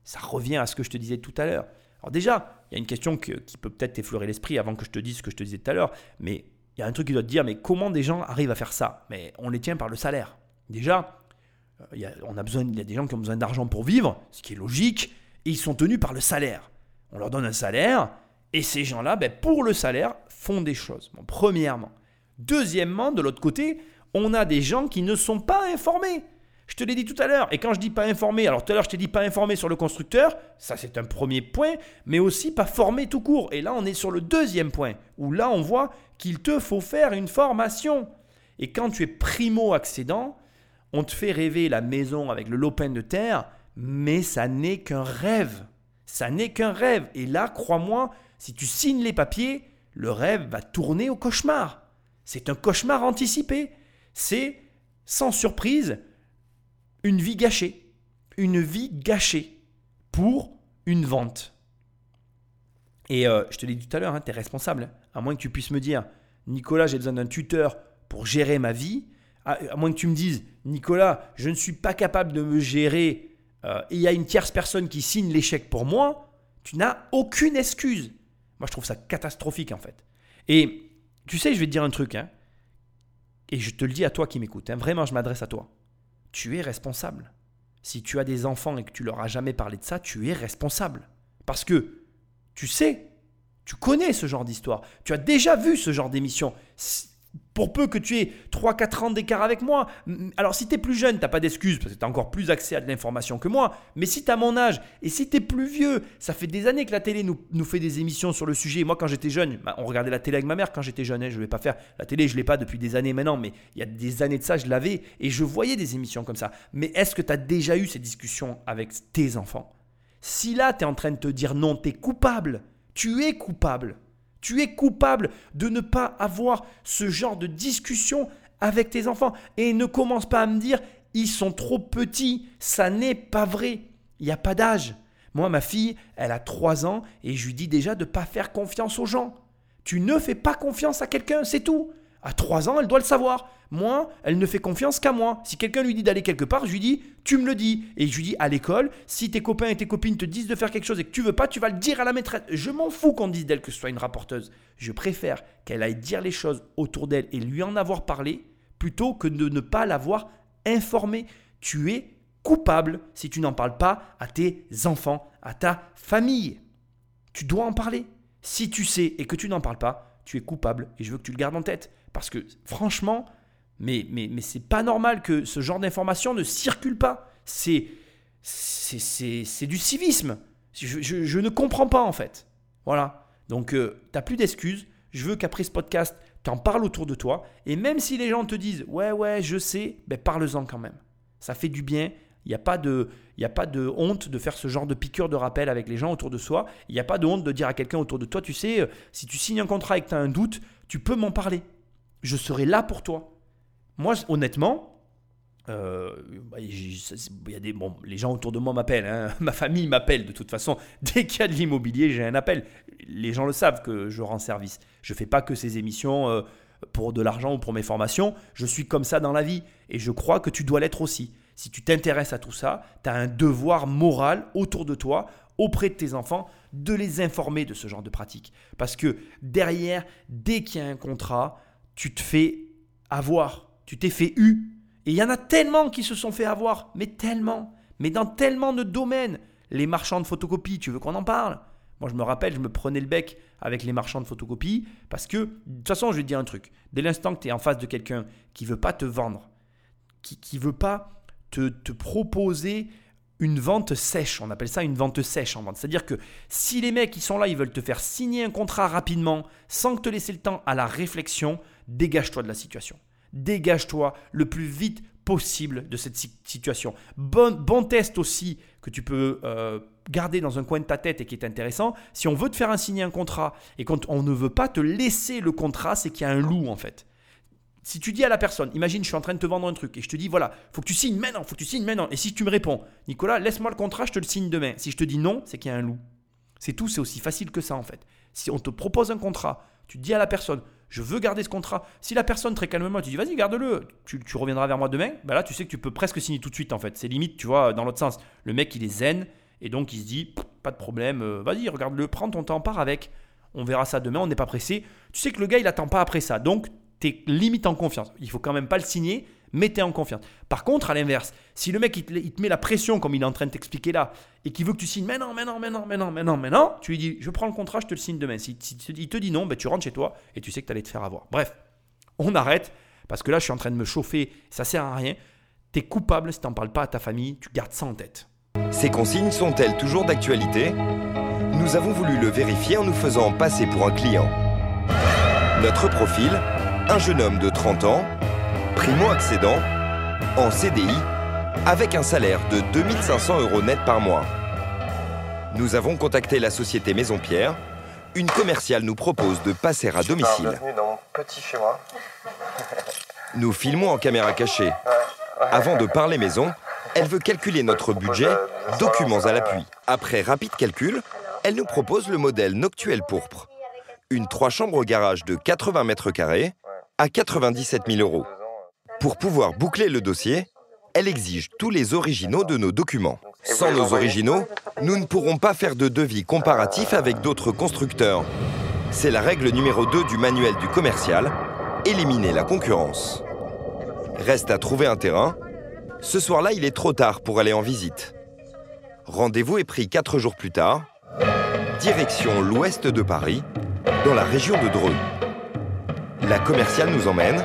Ça revient à ce que je te disais tout à l'heure. Alors déjà, il y a une question qui peut peut-être t'effleurer l'esprit avant que je te dise ce que je te disais tout à l'heure, mais il y a un truc qui doit te dire, mais comment des gens arrivent à faire ça? Mais on les tient par le salaire. Déjà, a, on a besoin, il y a des gens qui ont besoin d'argent pour vivre, ce qui est logique, et ils sont tenus par le salaire. On leur donne un salaire, et ces gens-là, ben, pour le salaire, font des choses. premièrement. Deuxièmement, de l'autre côté, on a des gens qui ne sont pas informés. Je te l'ai dit tout à l'heure. Et quand je dis pas informé, alors tout à l'heure je t'ai dit pas informé sur le constructeur, ça c'est un premier point, mais aussi pas formé tout court. Et là on est sur le deuxième point, où là on voit qu'il te faut faire une formation. Et quand tu es primo-accédant, on te fait rêver la maison avec le lopin de terre, mais ça n'est qu'un rêve. Ça n'est qu'un rêve. Et là, crois-moi, si tu signes les papiers, le rêve va tourner au cauchemar. C'est un cauchemar anticipé. C'est, sans surprise, une vie gâchée. Une vie gâchée pour une vente. Et euh, je te l'ai dit tout à l'heure, hein, tu es responsable. À moins que tu puisses me dire, Nicolas, j'ai besoin d'un tuteur pour gérer ma vie. À, moins que tu me dises, Nicolas, je ne suis pas capable de me gérer euh, il y a une tierce personne qui signe l'échec pour moi, tu n'as aucune excuse. Moi, je trouve ça catastrophique en fait. Et tu sais, je vais te dire un truc, hein, et je te le dis à toi qui m'écoutes, hein, vraiment, je m'adresse à toi tu es responsable. Si tu as des enfants et que tu leur as jamais parlé de ça, tu es responsable. Parce que tu sais, tu connais ce genre d'histoire. Tu as déjà vu ce genre d'émission pour peu que tu aies 3-4 ans d'écart avec moi, alors si tu es plus jeune, tu pas d'excuses parce que tu as encore plus accès à de l'information que moi, mais si tu mon âge et si tu es plus vieux, ça fait des années que la télé nous, fait des émissions sur le sujet. Moi, quand j'étais jeune, bah, on regardait la télé avec ma mère quand j'étais jeune, hein, je ne vais pas faire la télé, je l'ai pas depuis des années maintenant, mais il y a des années de ça, je l'avais et je voyais des émissions comme ça. Mais est-ce que tu as déjà eu ces discussions avec tes enfants? Si là, tu es en train de te dire non, tu es coupable, tu es coupable tu es coupable de ne pas avoir ce genre de discussion avec tes enfants. Et ne commence pas à me dire, ils sont trop petits. Ça n'est pas vrai. Il n'y a pas d'âge. Moi, ma fille, elle a 3 ans et je lui dis déjà de ne pas faire confiance aux gens. Tu ne fais pas confiance à quelqu'un, c'est tout. À 3 ans, elle doit le savoir. Moi, elle ne fait confiance qu'à moi. Si quelqu'un lui dit d'aller quelque part, je lui dis, tu me le dis. Et je lui dis, à l'école, si tes copains et tes copines te disent de faire quelque chose et que tu veux pas, tu vas le dire à la maîtresse. Je m'en fous qu'on dise d'elle que ce soit une rapporteuse. Je préfère qu'elle aille dire les choses autour d'elle et lui en avoir parlé plutôt que de ne pas l'avoir informée. Tu es coupable si tu n'en parles pas à tes enfants, à ta famille. Tu dois en parler. Si tu sais et que tu n'en parles pas, tu es coupable et je veux que tu le gardes en tête. Parce que franchement, mais, c'est pas normal que ce genre d'information ne circule pas. C'est, du civisme. Je, ne comprends pas en fait. Voilà. Donc, euh, tu n'as plus d'excuses. Je veux qu'après ce podcast, tu en parles autour de toi. Et même si les gens te disent Ouais, ouais, je sais, ben parle-en quand même. Ça fait du bien. Il n'y a, pas de- a pas de honte de faire ce genre de piqûre de rappel avec les gens autour de soi. Il n'y a pas de honte de dire à quelqu'un autour de toi, tu sais, euh, si tu signes un contrat et que tu as un doute, tu peux m'en parler. Je serai là pour toi. Moi, honnêtement, euh, bah, y a des, bon, les gens autour de moi m'appellent, hein. ma famille m'appelle de toute façon. Dès qu'il y a de l'immobilier, j'ai un appel. Les gens le savent que je rends service. Je fais pas que ces émissions euh, pour de l'argent ou pour mes formations. Je suis comme ça dans la vie et je crois que tu dois l'être aussi. Si tu t'intéresses à tout ça, tu as un devoir moral autour de toi, auprès de tes enfants, de les informer de ce genre de pratique. Parce que derrière, dès qu'il y a un contrat, tu te fais avoir, tu t'es fait eu. Et il y en a tellement qui se sont fait avoir, mais tellement, mais dans tellement de domaines. Les marchands de photocopies, tu veux qu'on en parle? Moi, je me rappelle, je me prenais le bec avec les marchands de photocopies parce que, de toute façon, je vais te dire un truc. Dès l'instant que tu es en face de quelqu'un qui veut pas te vendre, qui ne veut pas te, proposer une vente sèche, on appelle ça une vente sèche en vente. C'est-à-dire que si les mecs qui sont là, ils veulent te faire signer un contrat rapidement, sans te laisser le temps à la réflexion, dégage-toi de la situation. Dégage-toi le plus vite possible de cette si- situation. Bon, bon test aussi que tu peux euh, garder dans un coin de ta tête et qui est intéressant. Si on veut te faire signer un contrat et qu'on on ne veut pas te laisser le contrat, c'est qu'il y a un loup en fait. Si tu dis à la personne, imagine, je suis en train de te vendre un truc et je te dis, voilà, faut que tu signes maintenant, faut que tu signes maintenant. Et si tu me réponds, Nicolas, laisse-moi le contrat, je te le signe demain. Si je te dis non, c'est qu'il y a un loup. C'est tout, c'est aussi facile que ça en fait. Si on te propose un contrat, tu dis à la personne, je veux garder ce contrat. Si la personne très calmement, tu dis, vas-y, garde-le, tu, reviendras vers moi demain, bah là, tu sais que tu peux presque signer tout de suite en fait. C'est limite, tu vois, dans l'autre sens. Le mec, il est zen et donc il se dit, pas de problème, euh, vas-y, regarde-le, prends ton temps, pars avec. On verra ça demain, on n'est pas pressé. Tu sais que le gars, il attend pas après ça. Donc, tu es limite en confiance. Il faut quand même pas le signer, es en confiance. Par contre, à l'inverse, si le mec, il te, met la pression, comme il est en train de t'expliquer là, et qu'il veut que tu signes maintenant, maintenant, maintenant, maintenant, maintenant, maintenant, tu lui dis, je prends le contrat, je te le signe demain. Si, il te dit non, ben, tu rentres chez toi et tu sais que tu allais te faire avoir. Bref, on arrête, parce que là, je suis en train de me chauffer, ça sert à rien. Tu es coupable si tu n'en parles pas à ta famille, tu gardes ça en tête. Ces consignes sont-elles toujours d'actualité? Nous avons voulu le vérifier en nous faisant passer pour un client. Notre profil, un jeune homme de 30 ans, primo-accédant, en CDI, avec un salaire de 2500 euros net par mois. Nous avons contacté la société Maison Pierre. Une commerciale nous propose de passer à domicile. Bienvenue dans mon petit chez moi. Nous filmons en caméra cachée. Avant de parler maison, elle veut calculer notre budget, documents à l'appui. Après rapide calcul, elle nous propose le modèle Noctuel Pourpre. Une trois chambres au garage de 80 mètres carrés à 97 000 euros. Pour pouvoir boucler le dossier, elle exige tous les originaux de nos documents. Sans nos originaux, nous ne pourrons pas faire de devis comparatif avec d'autres constructeurs. C'est la règle numéro 2 du manuel du commercial, éliminer la concurrence. Reste à trouver un terrain. Ce soir-là, il est trop tard pour aller en visite. Rendez-vous est pris 4 jours plus tard. Direction l'ouest de Paris, dans la région de Dreux. La commerciale nous emmène.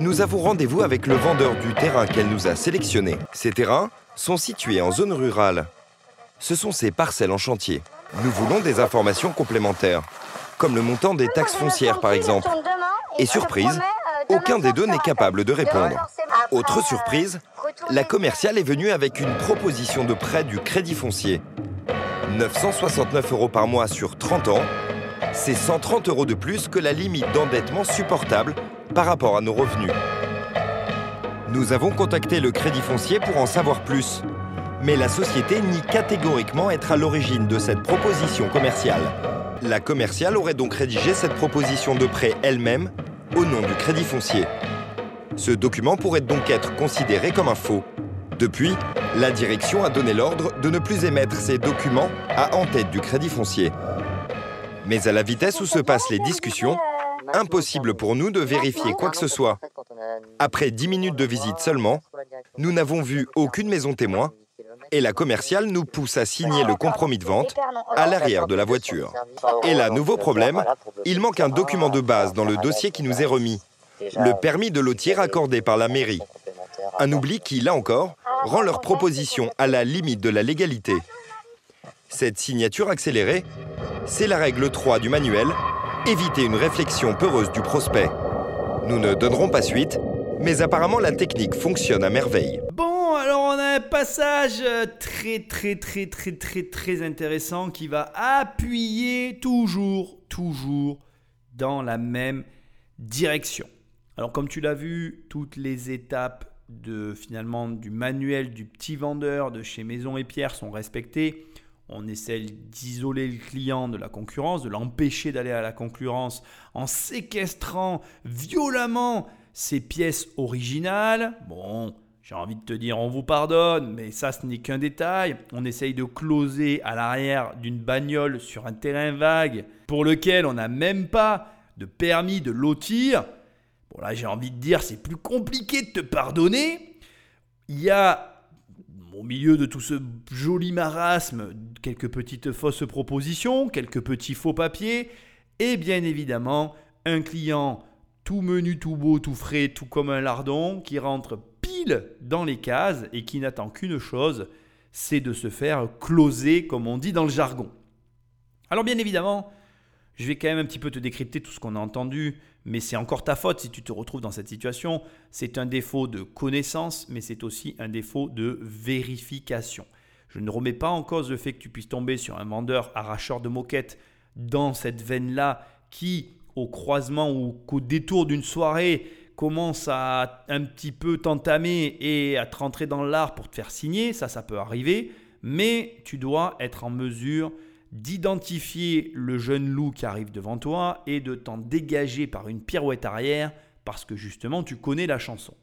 Nous avons rendez-vous avec le vendeur du terrain qu'elle nous a sélectionné. Ces terrains sont situés en zone rurale. Ce sont ces parcelles en chantier. Nous voulons des informations complémentaires, comme le montant des taxes foncières par exemple. Et surprise, aucun des deux n'est capable de répondre. Autre surprise, la commerciale est venue avec une proposition de prêt du crédit foncier. 969 euros par mois sur 30 ans, c'est 130 euros de plus que la limite d'endettement supportable par rapport à nos revenus. Nous avons contacté le crédit foncier pour en savoir plus, mais la société nie catégoriquement être à l'origine de cette proposition commerciale. La commerciale aurait donc rédigé cette proposition de prêt elle-même au nom du crédit foncier. Ce document pourrait donc être considéré comme un faux. Depuis, la direction a donné l'ordre de ne plus émettre ces documents à en-tête du crédit foncier. Mais à la vitesse où se passent les discussions, impossible pour nous de vérifier quoi que ce soit. Après 10 minutes de visite seulement, nous n'avons vu aucune maison témoin et la commerciale nous pousse à signer le compromis de vente à l'arrière de la voiture. Et là, nouveau problème, il manque un document de base dans le dossier qui nous est remis, le permis de lotir accordé par la mairie. Un oubli qui, là encore, rend leur proposition à la limite de la légalité. Cette signature accélérée, c'est la règle 3 du manuel, éviter une réflexion peureuse du prospect. Nous ne donnerons pas suite, mais apparemment la technique fonctionne à merveille. Bon, alors on a un passage euh, très très très très très très intéressant qui va appuyer toujours, toujours dans la même direction. Alors comme tu l'as vu, toutes les étapes de finalement du manuel du petit vendeur de chez Maison et Pierre sont respectées. On essaie d'isoler le client de la concurrence, de l'empêcher d'aller à la concurrence en séquestrant violemment ses pièces originales. Bon, j'ai envie de te dire, on vous pardonne, mais ça, ce n'est qu'un détail. On essaye de closer à l'arrière d'une bagnole sur un terrain vague pour lequel on n'a même pas de permis de lotir. Bon, là, j'ai envie de dire, c'est plus compliqué de te pardonner. Il y a au milieu de tout ce joli marasme, quelques petites fausses propositions, quelques petits faux papiers, et bien évidemment un client tout menu, tout beau, tout frais, tout comme un lardon, qui rentre pile dans les cases et qui n'attend qu'une chose, c'est de se faire closer, comme on dit dans le jargon. Alors bien évidemment, je vais quand même un petit peu te décrypter tout ce qu'on a entendu, mais c'est encore ta faute si tu te retrouves dans cette situation. C'est un défaut de connaissance, mais c'est aussi un défaut de vérification. Je ne remets pas en cause le fait que tu puisses tomber sur un vendeur arracheur de moquettes dans cette veine-là qui, au croisement ou qu'au détour d'une soirée, commence à un petit peu t'entamer et à te rentrer dans l'art pour te faire signer, ça, ça peut arriver, mais tu dois être en mesure d'identifier le jeune loup qui arrive devant toi et de t'en dégager par une pirouette arrière parce que justement tu connais la chanson.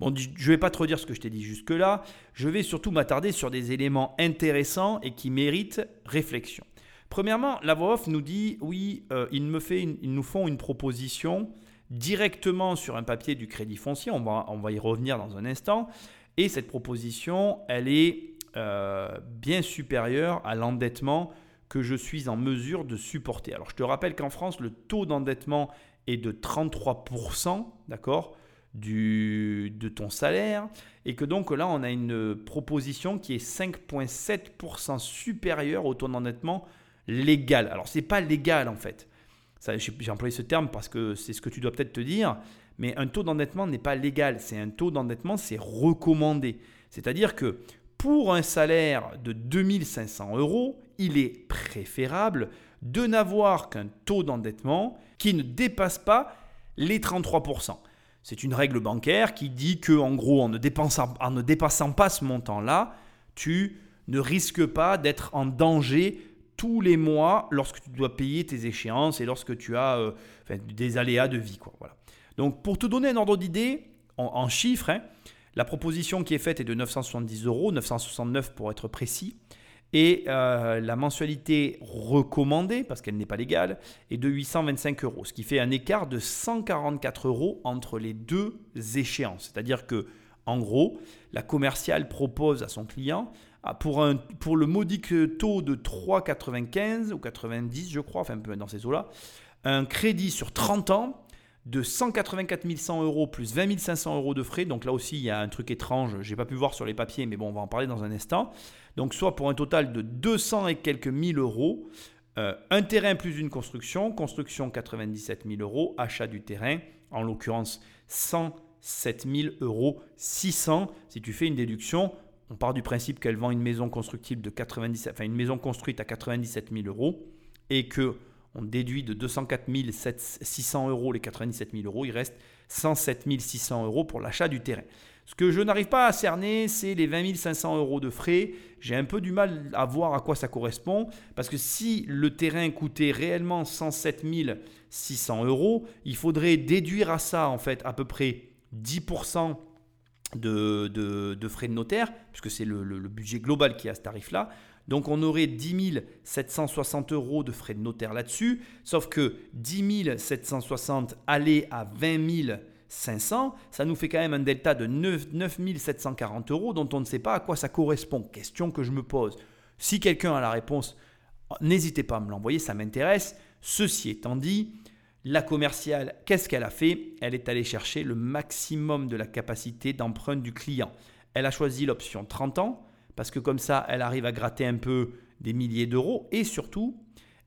Bon, je ne vais pas te redire ce que je t'ai dit jusque-là, je vais surtout m'attarder sur des éléments intéressants et qui méritent réflexion. Premièrement, la voix off nous dit oui, euh, ils, me fait ils nous font une proposition directement sur un papier du crédit foncier, on va, on va y revenir dans un instant, et cette proposition, elle est euh, bien supérieure à l'endettement que je suis en mesure de supporter. Alors je te rappelle qu'en France, le taux d'endettement est de 33%, d'accord du, de ton salaire et que donc là on a une proposition qui est 5,7% supérieure au taux d'endettement légal. Alors c'est pas légal en fait. J'ai employé ce terme parce que c'est ce que tu dois peut-être te dire, mais un taux d'endettement n'est pas légal. C'est un taux d'endettement, c'est recommandé. C'est-à-dire que pour un salaire de 2500 euros, il est préférable de n'avoir qu'un taux d'endettement qui ne dépasse pas les 33%. C'est une règle bancaire qui dit que, en gros, en ne dépassant, pas ce montant-là, tu ne risques pas d'être en danger tous les mois lorsque tu dois payer tes échéances et lorsque tu as euh, des aléas de vie. Donc, pour te donner un ordre d'idée, en, chiffres, hein, la proposition qui est faite est de 970 euros, 969 pour être précis. Et euh, la mensualité recommandée, parce qu'elle n'est pas légale, est de 825 euros, ce qui fait un écart de 144 euros entre les deux échéances. C'est-à-dire que, en gros, la commerciale propose à son client, pour, un, pour le modique taux de 3,95 ou 90, je crois, enfin un peu dans ces eaux-là, un crédit sur 30 ans de 184 100 euros plus 20 500 euros de frais. Donc là aussi, il y a un truc étrange. Je n'ai pas pu voir sur les papiers, mais bon, on va en parler dans un instant. Donc soit pour un total de 200 et quelques mille euros. Euh, un terrain plus une construction. Construction 97 000 euros. Achat du terrain, en l'occurrence 107 000 euros 600. Si tu fais une déduction, on part du principe qu'elle vend une maison constructible de 97, enfin une maison construite à 97 000 euros et que on déduit de 204 600 euros les 97 000 euros, il reste 107 600 euros pour l'achat du terrain. Ce que je n'arrive pas à cerner, c'est les 20 500 euros de frais. J'ai un peu du mal à voir à quoi ça correspond, parce que si le terrain coûtait réellement 107 600 euros, il faudrait déduire à ça en fait à peu près 10% de, frais de notaire, puisque c'est le, budget global qui à ce tarif-là. Donc on aurait 10 760 euros de frais de notaire là-dessus, sauf que 10 760 aller à 20 500, ça nous fait quand même un delta de 9, 740 euros dont on ne sait pas à quoi ça correspond. Question que je me pose. Si quelqu'un a la réponse, n'hésitez pas à me l'envoyer, ça m'intéresse. Ceci étant dit, la commerciale, qu'est-ce qu'elle a fait? Elle est allée chercher le maximum de la capacité d'emprunt du client. Elle a choisi l'option 30 ans parce que comme ça, elle arrive à gratter un peu des milliers d'euros et surtout,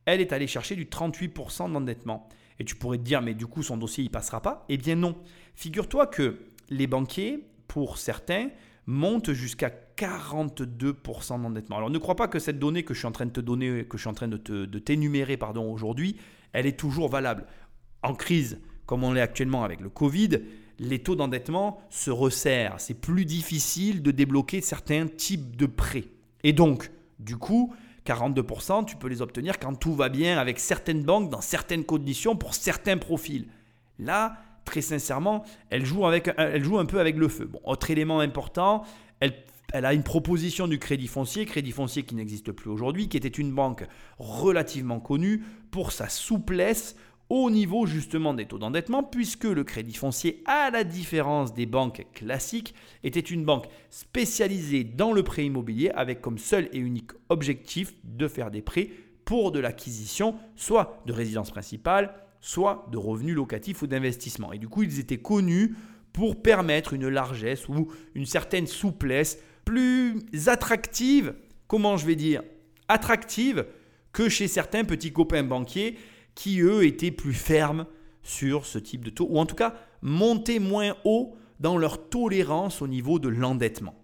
elle est allée chercher du 38% d'endettement. Et tu pourrais te dire, mais du coup, son dossier, il passera pas Eh bien non. Figure-toi que les banquiers, pour certains, monte jusqu'à 42% d'endettement. Alors ne crois pas que cette donnée que je suis en train de te donner, que je suis en train de t'énumérer pardon, aujourd'hui, elle est toujours valable. En crise, comme on l'est actuellement avec le Covid, les taux d'endettement se resserrent. C'est plus difficile de débloquer certains types de prêts. Et donc, du coup, 42%, tu peux les obtenir quand tout va bien avec certaines banques dans certaines conditions pour certains profils. Là, très sincèrement, elle joue, un peu avec le feu. Autre élément important, elle, elle a une proposition du Crédit Foncier, Crédit Foncier qui n'existe plus aujourd'hui, qui était une banque relativement connue pour sa souplesse au niveau justement des taux d'endettement, puisque le crédit foncier, à la différence des banques classiques, était une banque spécialisée dans le prêt immobilier avec comme seul et unique objectif de faire des prêts pour de l'acquisition, soit de résidence principale, soit de revenus locatifs ou d'investissement. Et du coup, ils étaient connus pour permettre une largesse ou une certaine souplesse plus attractive, comment je vais dire, attractive que chez certains petits copains banquiers qui, eux, étaient plus fermes sur ce type de taux, ou en tout cas montaient moins haut dans leur tolérance au niveau de l'endettement.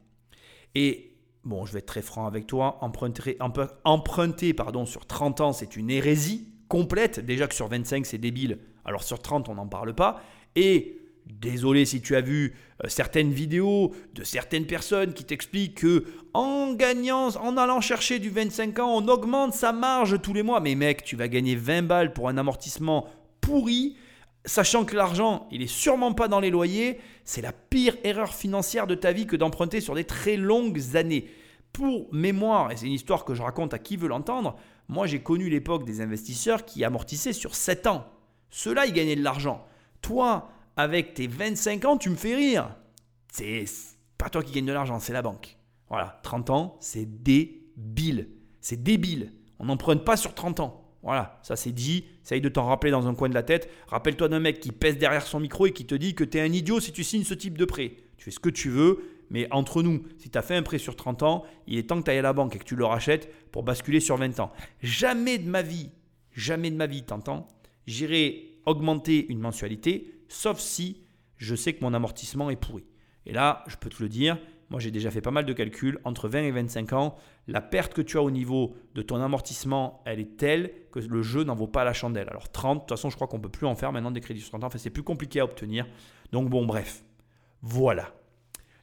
Et bon, je vais être très franc avec toi, emprunter, pardon, sur 30 ans, c'est une hérésie complète. Déjà que sur 25, c'est débile, alors sur 30, on n'en parle pas. Et Désolé si tu as vu euh, certaines vidéos de certaines personnes qui t'expliquent que en gagnant, en allant chercher du 25 ans, on augmente sa marge tous les mois. Mais mec, tu vas gagner 20 balles pour un amortissement pourri, sachant que l'argent, il est sûrement pas dans les loyers. C'est la pire erreur financière de ta vie que d'emprunter sur des très longues années. Pour mémoire, et c'est une histoire que je raconte à qui veut l'entendre, moi j'ai connu l'époque des investisseurs qui amortissaient sur 7 ans. Ceux-là, ils gagnaient de l'argent. Toi, avec tes 25 ans, tu me fais rire. C'est pas toi qui gagne de l'argent, c'est la banque. Voilà, 30 ans, c'est débile. C'est débile. On n'emprunte pas sur 30 ans. Voilà, ça c'est dit. Essaye de t'en rappeler dans un coin de la tête. Rappelle-toi d'un mec qui pèse derrière son micro et qui te dit que tu es un idiot si tu signes ce type de prêt. Tu fais ce que tu veux, mais entre nous, si tu as fait un prêt sur 30 ans, il est temps que tu ailles à la banque et que tu le rachètes pour basculer sur 20 ans. Jamais de ma vie, jamais de ma vie, t'entends, j'irai augmenter une mensualité sauf si je sais que mon amortissement est pourri. Et là, je peux te le dire, moi j'ai déjà fait pas mal de calculs, entre 20 et 25 ans, la perte que tu as au niveau de ton amortissement, elle est telle que le jeu n'en vaut pas la chandelle. Alors 30, de toute façon je crois qu'on ne peut plus en faire maintenant des crédits sur 30 ans, enfin c'est plus compliqué à obtenir. Donc bon bref, voilà.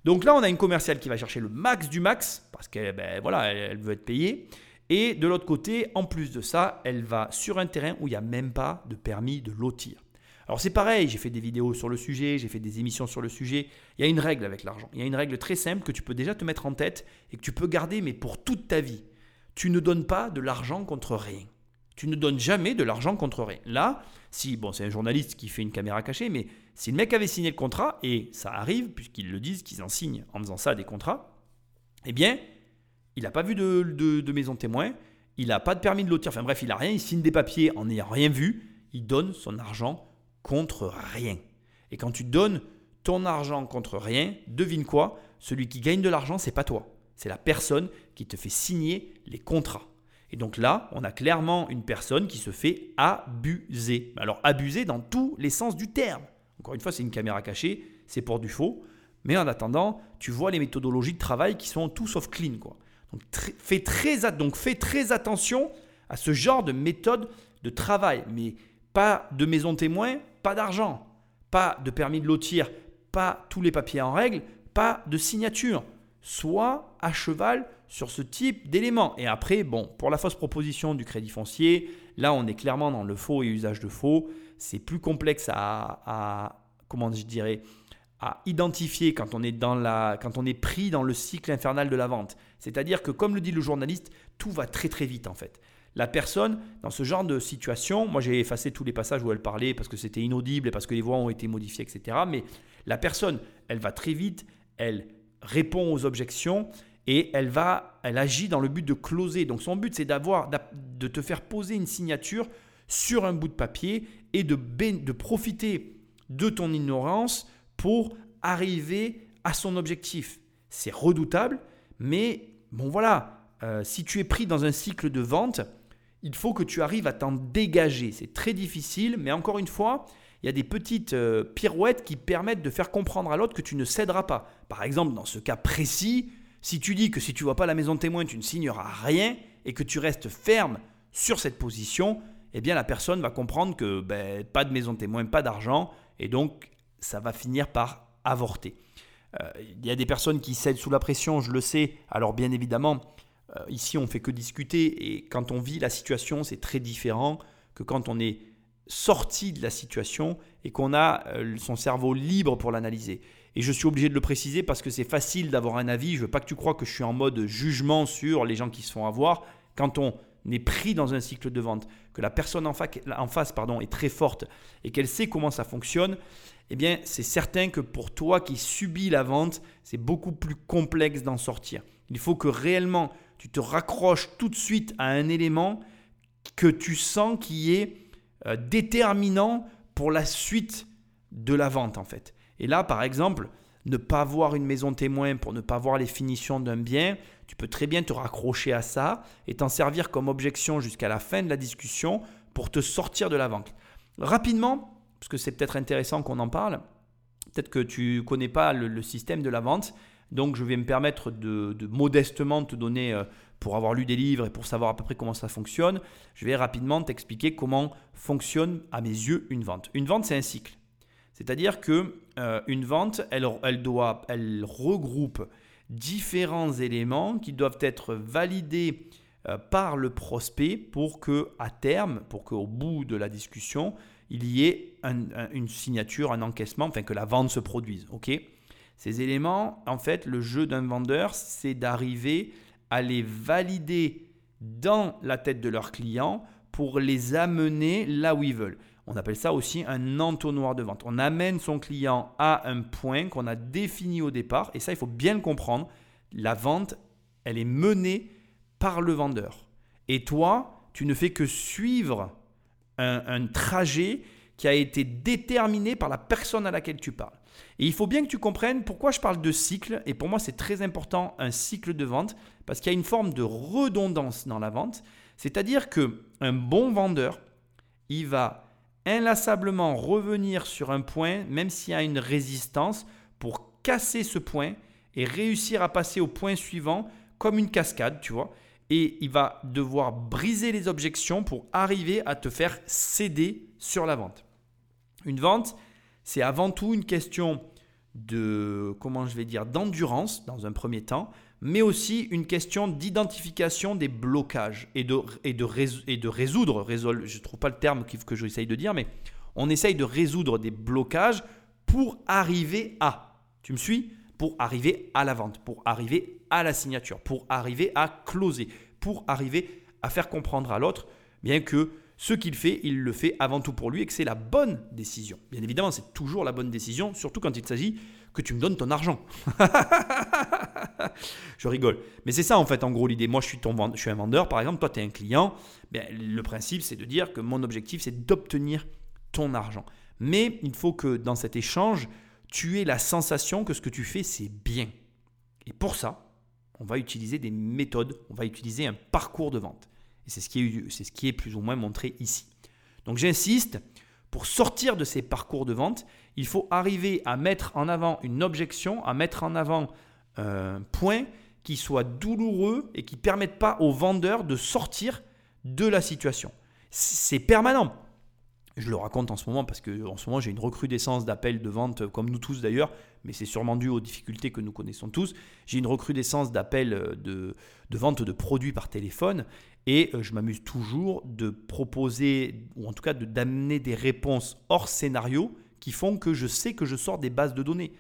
Donc là on a une commerciale qui va chercher le max du max, parce qu'elle ben, voilà, elle veut être payée. Et de l'autre côté, en plus de ça, elle va sur un terrain où il n'y a même pas de permis de lotir. Alors c'est pareil, j'ai fait des vidéos sur le sujet, j'ai fait des émissions sur le sujet. Il y a une règle avec l'argent. Il y a une règle très simple que tu peux déjà te mettre en tête et que tu peux garder, mais pour toute ta vie. Tu ne donnes pas de l'argent contre rien. Tu ne donnes jamais de l'argent contre rien. Là, si, bon, c'est un journaliste qui fait une caméra cachée, mais si le mec avait signé le contrat, et ça arrive, puisqu'ils le disent, qu'ils en signent en faisant ça des contrats, eh bien, il n'a pas vu de, maison témoin, il n'a pas de permis de lotir, enfin bref, il n'a rien, il signe des papiers en n'ayant rien vu, il donne son argent contre rien. Et quand tu donnes ton argent contre rien, devine quoi? Celui qui gagne de l'argent, c'est pas toi. C'est la personne qui te fait signer les contrats. Et donc là, on a clairement une personne qui se fait abuser. Alors abuser dans tous les sens du terme. Encore une fois, c'est une caméra cachée, c'est pour du faux. Mais en attendant, tu vois les méthodologies de travail qui sont tout sauf clean. Quoi. Donc, fais très, donc fais très attention à ce genre de méthode de travail. Mais pas de maison témoin, pas d'argent, pas de permis de lotir, pas tous les papiers en règle, pas de signature. Soit à cheval sur ce type d'éléments. Et après, bon, pour la fausse proposition du crédit foncier, là on est clairement dans le faux et usage de faux. C'est plus complexe à, comment je dirais, à identifier quand on est quand on est pris dans le cycle infernal de la vente. C'est-à-dire que comme le dit le journaliste, tout va très très vite en fait la personne, dans ce genre de situation, moi j'ai effacé tous les passages où elle parlait parce que c'était inaudible et parce que les voix ont été modifiées, etc. Mais la personne, elle va très vite, elle répond aux objections et elle va, elle agit dans le but de closer. Donc son but c'est d'avoir, de te faire poser une signature sur un bout de papier et de, de profiter de ton ignorance pour arriver à son objectif. C'est redoutable, mais bon voilà, euh, si tu es pris dans un cycle de vente, il faut que tu arrives à t'en dégager. C'est très difficile, mais encore une fois, il y a des petites euh, pirouettes qui permettent de faire comprendre à l'autre que tu ne céderas pas. Par exemple, dans ce cas précis, si tu dis que si tu vois pas la maison témoin, tu ne signeras rien et que tu restes ferme sur cette position, eh bien la personne va comprendre que ben, pas de maison témoin, pas d'argent, et donc ça va finir par avorter. Euh, Il y a des personnes qui cèdent sous la pression, je le sais. Alors bien évidemment, euh, ici on fait que discuter, et quand on vit la situation, c'est très différent que quand on est sorti de la situation et qu'on a euh, son cerveau libre pour l'analyser. Et je suis obligé de le préciser parce que c'est facile d'avoir un avis. Je veux pas que tu crois que je suis en mode jugement sur les gens qui se font avoir. Quand on est pris dans un cycle de vente, que la personne en, en face pardon, est très forte et qu'elle sait comment ça fonctionne, eh bien c'est certain que pour toi qui subis la vente, c'est beaucoup plus complexe d'en sortir. Il faut que réellement tu te raccroches tout de suite à un élément que tu sens qui est euh, déterminant pour la suite de la vente en fait. Et là, par exemple, ne pas voir une maison témoin pour ne pas voir les finitions d'un bien, tu peux très bien te raccrocher à ça et t'en servir comme objection jusqu'à la fin de la discussion pour te sortir de la vente. Rapidement, parce que c'est peut-être intéressant qu'on en parle, peut-être que tu connais pas le, le système de la vente, donc je vais me permettre de, de modestement te donner, euh, pour avoir lu des livres et pour savoir à peu près comment ça fonctionne, je vais rapidement t'expliquer comment fonctionne à mes yeux une vente. Une vente, c'est un cycle. C'est-à-dire que euh, une vente, elle, elle doit, elle regroupe différents éléments qui doivent être validés euh, par le prospect pour que à terme, pour qu'au bout de la discussion, il y ait un- un- une signature, un encaissement, enfin que la vente se produise. Ok? Ces éléments, en fait, le jeu d'un vendeur, c'est d'arriver à les valider dans la tête de leur client pour les amener là où ils veulent. On appelle ça aussi un entonnoir de vente. On amène son client à un point qu'on a défini au départ, et ça, il faut bien le comprendre. La vente, elle est menée par le vendeur. Et toi, tu ne fais que suivre un, un trajet qui a été déterminé par la personne à laquelle tu parles. Et il faut bien que tu comprennes pourquoi je parle de cycle, et pour moi c'est très important un cycle de vente, parce qu'il y a une forme de redondance dans la vente, c'est-à-dire que un bon vendeur, il va inlassablement revenir sur un point, même s'il y a une résistance, pour casser ce point et réussir à passer au point suivant comme une cascade, tu vois. Et il va devoir briser les objections pour arriver à te faire céder sur la vente. Une vente, c'est avant tout une question de, comment je vais dire, d'endurance dans un premier temps, mais aussi une question d'identification des blocages et de, résoudre, je ne trouve pas le terme que j'essaye de dire, mais on essaye de résoudre des blocages pour arriver à, tu me suis? Pour arriver à la vente, pour arriver à la signature, pour arriver à closer, pour arriver à faire comprendre à l'autre, bien que ce qu'il fait, il le fait avant tout pour lui et que c'est la bonne décision. Bien évidemment, c'est toujours la bonne décision, surtout quand il s'agit que tu me donnes ton argent. je rigole. Mais c'est ça en fait en gros l'idée. Moi je suis, ton je suis un vendeur par exemple, toi tu es un client. Ben, le principe c'est de dire que mon objectif c'est d'obtenir ton argent. Mais il faut que dans cet échange, tu aies la sensation que ce que tu fais c'est bien. Et pour ça, on va utiliser des méthodes, on va utiliser un parcours de vente. C'est ce qui est, c'est ce qui est plus ou moins montré ici. Donc j'insiste, pour sortir de ces parcours de vente, il faut arriver à mettre en avant une objection, à mettre en avant un point qui soit douloureux et qui ne permette pas au vendeur de sortir de la situation. C'est permanent. Je le raconte en ce moment parce que en ce moment j'ai une recrudescence d'appels de vente, comme nous tous d'ailleurs, mais c'est sûrement dû aux difficultés que nous connaissons tous. J'ai une recrudescence d'appels de, de vente de produits par téléphone et euh, je m'amuse toujours de proposer, ou en tout cas de- d'amener des réponses hors scénario qui font que je sais que je sors des bases de données.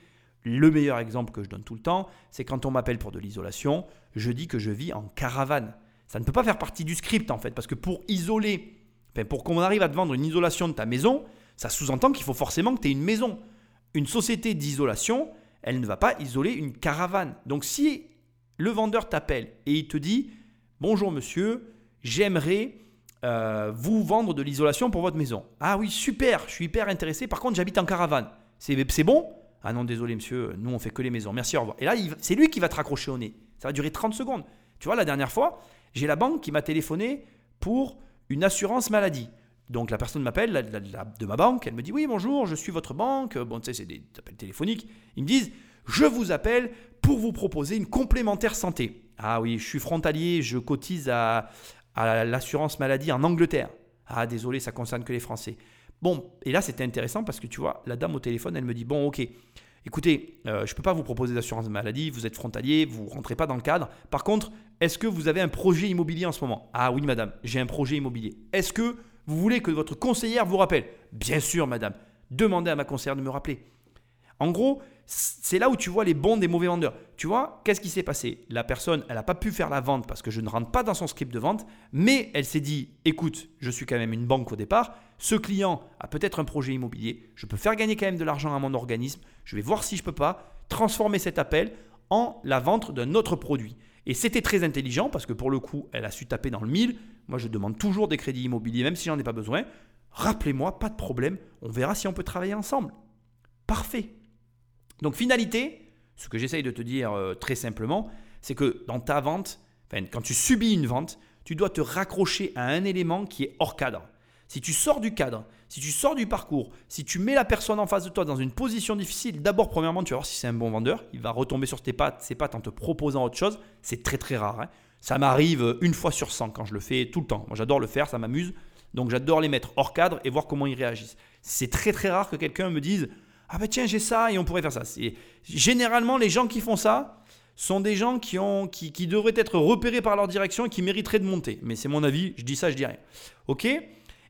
Le meilleur exemple que je donne tout le temps, c'est quand on m'appelle pour de l'isolation, je dis que je vis en caravane. Ça ne peut pas faire partie du script en fait, parce que pour isoler, enfin, pour qu'on arrive à te vendre une isolation de ta maison, ça sous-entend qu'il faut forcément que tu aies une maison. Une société d'isolation, elle ne va pas isoler une caravane. Donc si le vendeur t'appelle et il te dit Bonjour monsieur, j'aimerais euh, vous vendre de l'isolation pour votre maison. Ah oui, super, je suis hyper intéressé. Par contre, j'habite en caravane. C'est bon? Ah non, désolé monsieur, nous on fait que les maisons. Merci, au revoir. Et là, c'est lui qui va te raccrocher au nez. Ça va durer 30 secondes. Tu vois, la dernière fois, j'ai la banque qui m'a téléphoné pour une assurance maladie. Donc la personne m'appelle de ma banque, elle me dit oui bonjour, je suis votre banque, bon tu sais c'est des appels téléphoniques, ils me disent je vous appelle pour vous proposer une complémentaire santé. Ah oui, je suis frontalier, je cotise à, l'assurance maladie en Angleterre. Ah désolé, ça concerne que les Français. Bon, et là c'était intéressant parce que tu vois, la dame au téléphone, elle me dit bon ok, écoutez, euh, je ne peux pas vous proposer d'assurance maladie, vous êtes frontalier, vous rentrez pas dans le cadre. Par contre, est-ce que vous avez un projet immobilier en ce moment? Ah oui madame, j'ai un projet immobilier. Est-ce que vous voulez que votre conseillère vous rappelle? Bien sûr madame, demandez à ma conseillère de me rappeler. En gros, c'est là où tu vois les bons des mauvais vendeurs. Tu vois, qu'est-ce qui s'est passé? La personne, elle n'a pas pu faire la vente parce que je ne rentre pas dans son script de vente, mais elle s'est dit, écoute, je suis quand même une banque au départ, ce client a peut-être un projet immobilier, je peux faire gagner quand même de l'argent à mon organisme, je vais voir si je peux pas transformer cet appel en la vente d'un autre produit. Et c'était très intelligent parce que pour le coup, elle a su taper dans le mille. Moi, je demande toujours des crédits immobiliers, même si j'en ai pas besoin. Rappelez-moi, pas de problème, on verra si on peut travailler ensemble. Parfait. Donc finalité, ce que j'essaye de te dire euh, très simplement, c'est que dans ta vente, quand tu subis une vente, tu dois te raccrocher à un élément qui est hors cadre. Si tu sors du cadre, si tu sors du parcours, si tu mets la personne en face de toi dans une position difficile, d'abord, premièrement, tu vas voir si c'est un bon vendeur. Il va retomber sur tes pattes, ses pattes en te proposant autre chose. C'est très très rare. hein. Ça m'arrive une fois sur 100 quand je le fais tout le temps. Moi, j'adore le faire, ça m'amuse. Donc, j'adore les mettre hors cadre et voir comment ils réagissent. C'est très très rare que quelqu'un me dise Ah ben tiens, j'ai ça et on pourrait faire ça. Généralement, les gens qui font ça sont des gens qui, ont, qui, qui devraient être repérés par leur direction et qui mériteraient de monter. Mais c'est mon avis, je dis ça, je dis rien. Ok?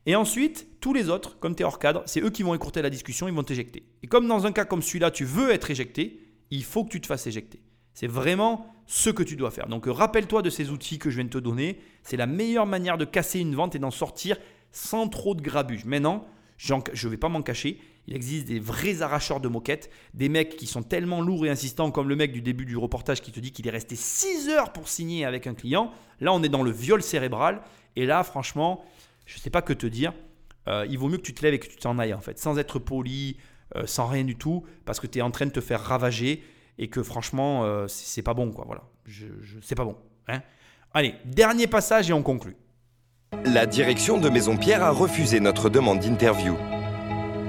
Et ensuite, tous les autres, comme tu es hors cadre, c'est eux qui vont écourter la discussion, ils vont t'éjecter. Et comme dans un cas comme celui-là, tu veux être éjecté, il faut que tu te fasses éjecter. C'est vraiment ce que tu dois faire. Donc rappelle-toi de ces outils que je viens de te donner. C'est la meilleure manière de casser une vente et d'en sortir sans trop de grabuge. Maintenant, je ne vais pas m'en cacher. Il existe des vrais arracheurs de moquettes, des mecs qui sont tellement lourds et insistants, comme le mec du début du reportage qui te dit qu'il est resté 6 heures pour signer avec un client. Là, on est dans le viol cérébral. Et là, franchement, je ne sais pas que te dire. Euh, il vaut mieux que tu te lèves et que tu t'en ailles, en fait, sans être poli, euh, sans rien du tout, parce que tu es en train de te faire ravager et que franchement, euh, c'est pas bon, quoi. Voilà, je, je- c'est pas bon. Hein Allez, dernier passage et on conclut. La direction de Maison Pierre a refusé notre demande d'interview.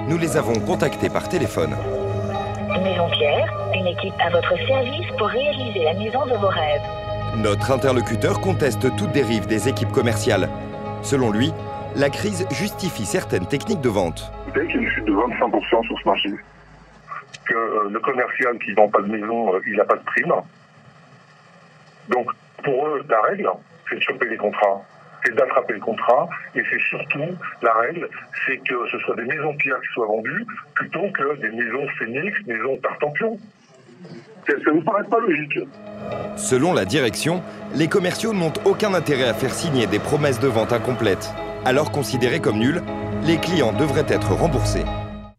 Nous les avons contactés par téléphone. Maison Pierre, une équipe à votre service pour réaliser la maison de vos rêves. Notre interlocuteur conteste toute dérive des équipes commerciales. Selon lui, la crise justifie certaines techniques de vente. Vous savez qu'il y a une chute de 25% sur ce marché. Que euh, le commercial qui vend pas de maison, euh, il n'a pas de prime. Donc, pour eux, la règle, c'est de choper les contrats, c'est d'attraper le contrat, et c'est surtout, la règle, c'est que ce soit des maisons pierres qui soient vendues, plutôt que des maisons phénix, maisons tartampion. Ça ne vous paraît pas logique Selon la direction, les commerciaux n'ont aucun intérêt à faire signer des promesses de vente incomplètes. Alors considérés comme nuls, les clients devraient être remboursés.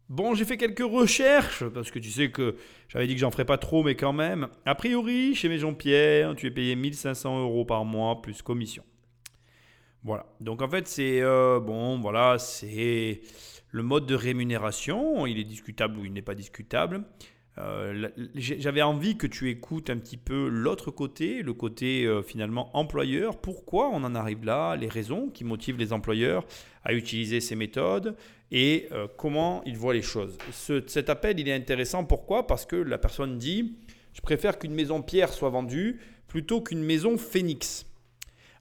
Bon, j'ai fait quelques recherches, parce que tu sais que j'avais dit que j'en ferais pas trop, mais quand même. A priori, chez Maison Pierre, tu es payé 1500 euros par mois plus commission. Voilà. Donc en fait, c'est euh, bon, voilà, c'est le mode de rémunération. Il est discutable ou il n'est pas discutable. Euh, J'avais envie que tu écoutes un petit peu l'autre côté, le côté euh, finalement employeur. Pourquoi on en arrive là Les raisons qui motivent les employeurs à utiliser ces méthodes et euh, comment ils voient les choses? Ce- cet appel, il est intéressant. Pourquoi? Parce que la personne dit Je préfère qu'une maison pierre soit vendue plutôt qu'une maison phénix.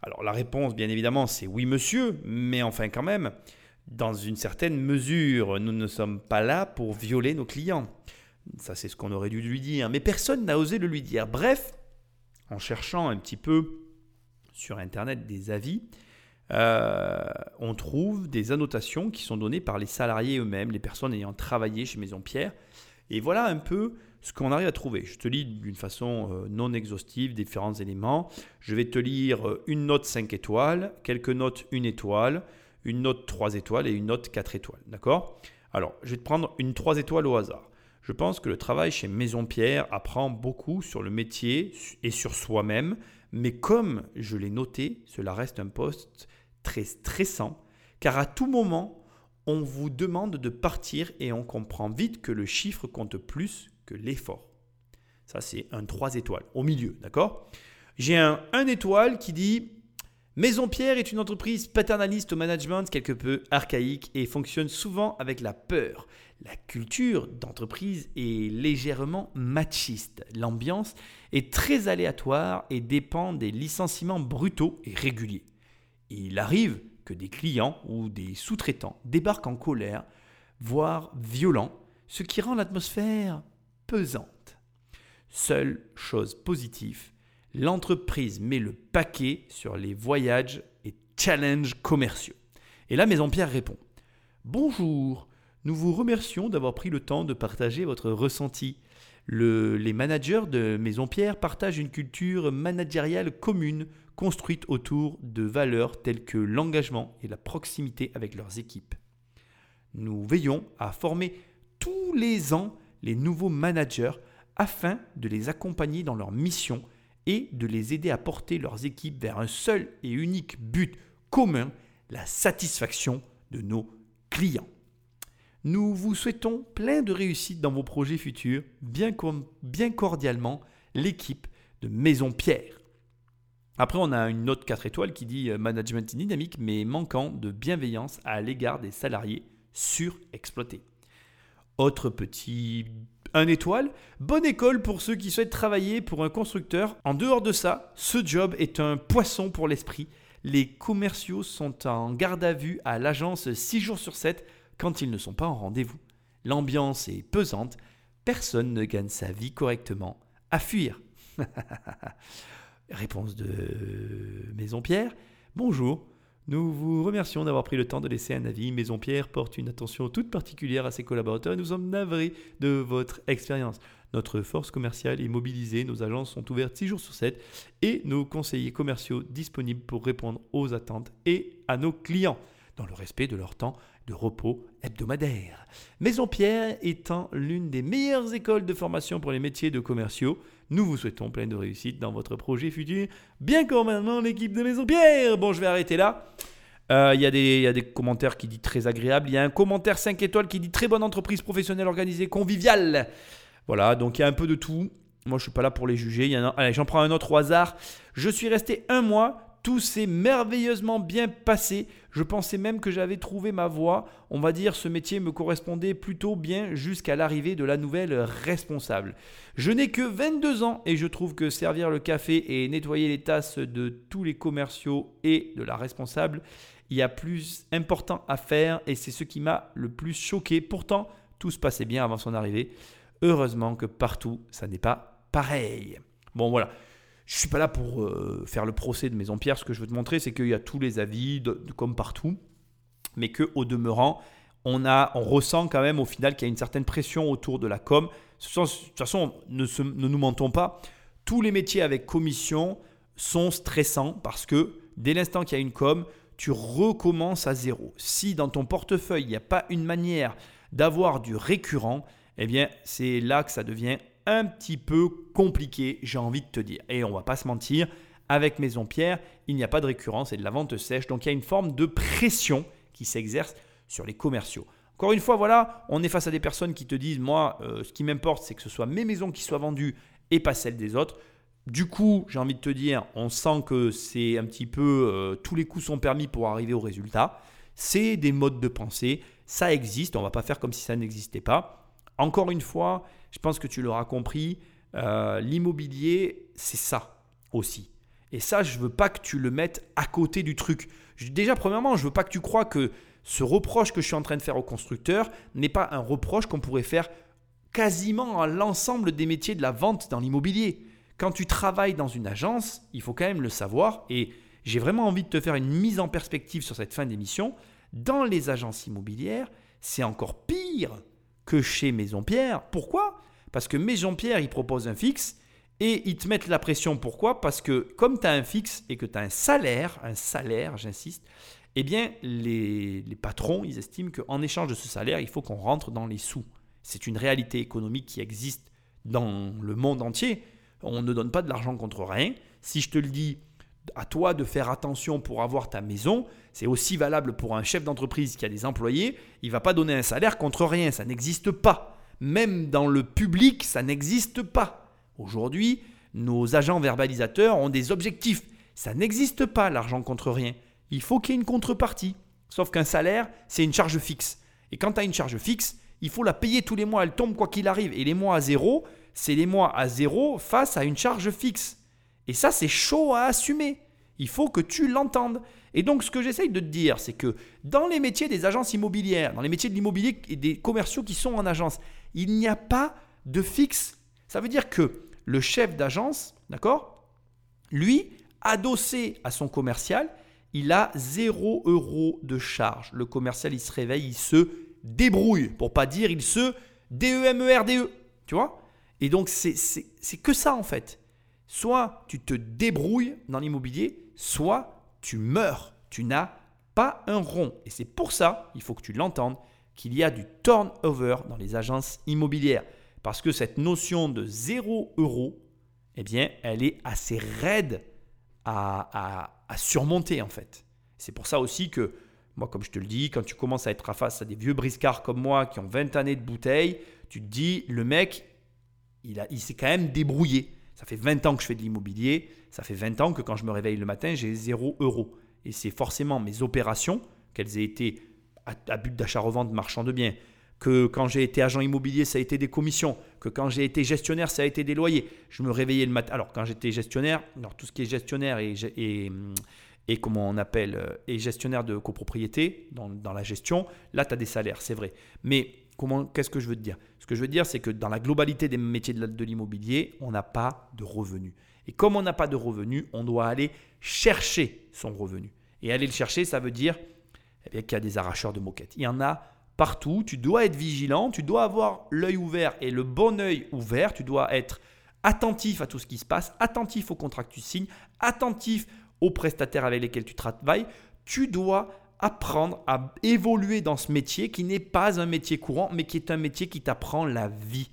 Alors la réponse, bien évidemment, c'est oui, monsieur, mais enfin quand même, dans une certaine mesure, nous ne sommes pas là pour violer nos clients. Ça, c'est ce qu'on aurait dû lui dire, mais personne n'a osé le lui dire. Bref, en cherchant un petit peu sur Internet des avis, euh, on trouve des annotations qui sont données par les salariés eux-mêmes, les personnes ayant travaillé chez Maison Pierre. Et voilà un peu ce qu'on arrive à trouver. Je te lis d'une façon euh, non exhaustive différents éléments. Je vais te lire euh, une note 5 étoiles, quelques notes 1 étoile, une note 3 étoiles et une note 4 étoiles. D'accord? Alors, je vais te prendre une 3 étoiles au hasard. Je pense que le travail chez Maison Pierre apprend beaucoup sur le métier et sur soi-même, mais comme je l'ai noté, cela reste un poste très stressant, car à tout moment, on vous demande de partir et on comprend vite que le chiffre compte plus que l'effort. Ça, c'est un 3 étoiles au milieu, d'accord? J'ai un 1 étoile qui dit Maison Pierre est une entreprise paternaliste au management quelque peu archaïque et fonctionne souvent avec la peur. La culture d'entreprise est légèrement machiste. L'ambiance est très aléatoire et dépend des licenciements brutaux et réguliers. Il arrive que des clients ou des sous-traitants débarquent en colère, voire violents, ce qui rend l'atmosphère pesante. Seule chose positive, l'entreprise met le paquet sur les voyages et challenges commerciaux. Et là, Maison Pierre répond Bonjour, nous vous remercions d'avoir pris le temps de partager votre ressenti. les managers de Maison Pierre partagent une culture managériale commune construite autour de valeurs telles que l'engagement et la proximité avec leurs équipes. Nous veillons à former tous les ans les nouveaux managers afin de les accompagner dans leur mission et de les aider à porter leurs équipes vers un seul et unique but commun, la satisfaction de nos clients. Nous vous souhaitons plein de réussite dans vos projets futurs, bien, cordialement, l'équipe de Maison Pierre. Après, on a une note 4 étoiles qui dit euh, management dynamique mais manquant de bienveillance à l'égard des salariés surexploités. Autre petit un étoile. Bonne école pour ceux qui souhaitent travailler pour un constructeur. En dehors de ça, ce job est un poisson pour l'esprit. Les commerciaux sont en garde à vue à l'agence 6 jours sur 7 quand ils ne sont pas en rendez-vous. L'ambiance est pesante. Personne ne gagne sa vie correctement. À fuir. Réponse de Maison Pierre. Bonjour. Nous vous remercions d'avoir pris le temps de laisser un avis. Maison Pierre porte une attention toute particulière à ses collaborateurs et nous sommes navrés de votre expérience. Notre force commerciale est mobilisée, nos agences sont ouvertes 6 jours sur 7 et nos conseillers commerciaux disponibles pour répondre aux attentes et à nos clients dans le respect de leur temps de repos hebdomadaire. Maison Pierre étant l'une des meilleures écoles de formation pour les métiers de commerciaux, nous vous souhaitons plein de réussite dans votre projet futur. Bien comme maintenant l'équipe de Maison Pierre. Bon, je vais arrêter là. Euh, il y, a des commentaires qui disent très agréable. Il y a un commentaire 5 étoiles qui dit très bonne entreprise professionnelle organisée, conviviale. Voilà, donc il y a un peu de tout. Moi, je suis pas là pour les juger. J'en prends un autre au hasard. Je suis resté un mois tout s'est merveilleusement bien passé. Je pensais même que j'avais trouvé ma voie. On va dire ce métier me correspondait plutôt bien jusqu'à l'arrivée de la nouvelle responsable. Je n'ai que 22 ans et je trouve que servir le café et nettoyer les tasses de tous les commerciaux et de la responsable, il y a plus important à faire et c'est ce qui m'a le plus choqué. Pourtant, tout se passait bien avant son arrivée. Heureusement que partout, ça n'est pas pareil. Bon voilà, je suis pas là pour euh, faire le procès de Maison Pierre. Ce que je veux te montrer, c'est qu'il y a tous les avis, comme partout, mais qu'au demeurant, on, a, on ressent quand même au final qu'il y a une certaine pression autour de la com. De toute façon, ne, ne nous mentons pas, tous les métiers avec commission sont stressants parce que dès l'instant qu'il y a une com, tu recommences à zéro. Si dans ton portefeuille, il n'y a pas une manière d'avoir du récurrent, eh bien, c'est là que ça devient un petit peu compliqué, j'ai envie de te dire. Et on va pas se mentir, avec Maison Pierre, il n'y a pas de récurrence et de la vente sèche, donc il y a une forme de pression qui s'exerce sur les commerciaux. Encore une fois, voilà, on est face à des personnes qui te disent, moi, euh, ce qui m'importe, c'est que ce soit mes maisons qui soient vendues et pas celles des autres. Du coup, j'ai envie de te dire, on sent que c'est un petit peu, euh, tous les coups sont permis pour arriver au résultat. C'est des modes de pensée, ça existe, on va pas faire comme si ça n'existait pas. Encore une fois, je pense que tu l'auras compris, euh, l'immobilier, c'est ça aussi. Et ça, je ne veux pas que tu le mettes à côté du truc. Déjà, premièrement, je ne veux pas que tu crois que ce reproche que je suis en train de faire au constructeur n'est pas un reproche qu'on pourrait faire quasiment à l'ensemble des métiers de la vente dans l'immobilier. Quand tu travailles dans une agence, il faut quand même le savoir, et j'ai vraiment envie de te faire une mise en perspective sur cette fin d'émission. Dans les agences immobilières, c'est encore pire que chez Maison Pierre. Pourquoi? Parce que Maison Pierre, ils proposent un fixe et ils te mettent la pression. Pourquoi? Parce que comme tu as un fixe et que tu as un salaire, un salaire, j'insiste, eh bien, les, les, patrons, ils estiment qu'en échange de ce salaire, il faut qu'on rentre dans les sous. C'est une réalité économique qui existe dans le monde entier. On ne donne pas de l'argent contre rien. Si je te le dis, à toi de faire attention pour avoir ta maison. C'est aussi valable pour un chef d'entreprise qui a des employés. Il va pas donner un salaire contre rien, ça n'existe pas. Même dans le public, ça n'existe pas. Aujourd'hui, nos agents verbalisateurs ont des objectifs. Ça n'existe pas l'argent contre rien. Il faut qu'il y ait une contrepartie. Sauf qu'un salaire, c'est une charge fixe. Et quand tu as une charge fixe, il faut la payer tous les mois. Elle tombe quoi qu'il arrive. Et les mois à zéro, c'est les mois à zéro face à une charge fixe. Et ça, c'est chaud à assumer. Il faut que tu l'entendes. Et donc, ce que j'essaye de te dire, c'est que dans les métiers des agences immobilières, dans les métiers de l'immobilier et des commerciaux qui sont en agence, il n'y a pas de fixe. Ça veut dire que le chef d'agence, d'accord Lui, adossé à son commercial, il a 0 euros de charge. Le commercial, il se réveille, il se débrouille, pour pas dire il se D-E-M-E-R-D-E. E. Tu vois? Et donc, c'est que ça en fait. Soit tu te débrouilles dans l'immobilier, soit tu meurs. Tu n'as pas un rond. Et c'est pour ça, il faut que tu l'entendes, qu'il y a du turnover dans les agences immobilières. Parce que cette notion de 0 euros, eh bien, elle est assez raide à, surmonter en fait. C'est pour ça aussi que, moi, comme je te le dis, quand tu commences à être face à des vieux briscards comme moi qui ont 20 années de bouteille, tu te dis, le mec, il, a, il s'est quand même débrouillé. Ça fait 20 ans que je fais de l'immobilier, ça fait 20 ans que quand je me réveille le matin, j'ai 0 euros. Et c'est forcément mes opérations, qu'elles aient été à, but d'achat-revente marchand de biens, que quand j'ai été agent immobilier, ça a été des commissions, que quand j'ai été gestionnaire, ça a été des loyers. Je me réveillais le matin. Alors, quand j'étais gestionnaire, alors tout ce qui est gestionnaire et, et, et comment on appelle, euh, et gestionnaire de copropriété dans, dans la gestion, là, tu as des salaires, c'est vrai. Mais qu'est-ce que je veux te dire? Ce que je veux dire, c'est que dans la globalité des métiers de l'immobilier, on n'a pas de revenus. Et comme on n'a pas de revenus, on doit aller chercher son revenu. Et aller le chercher, ça veut dire eh qu'il y a des arracheurs de moquettes. Il y en a partout. Tu dois être vigilant, tu dois avoir l'œil ouvert et le bon œil ouvert. Tu dois être attentif à tout ce qui se passe, attentif aux contrats que tu signes, attentif aux prestataires avec lesquels tu travailles. Tu dois apprendre à évoluer dans ce métier qui n'est pas un métier courant, mais qui est un métier qui t'apprend la vie.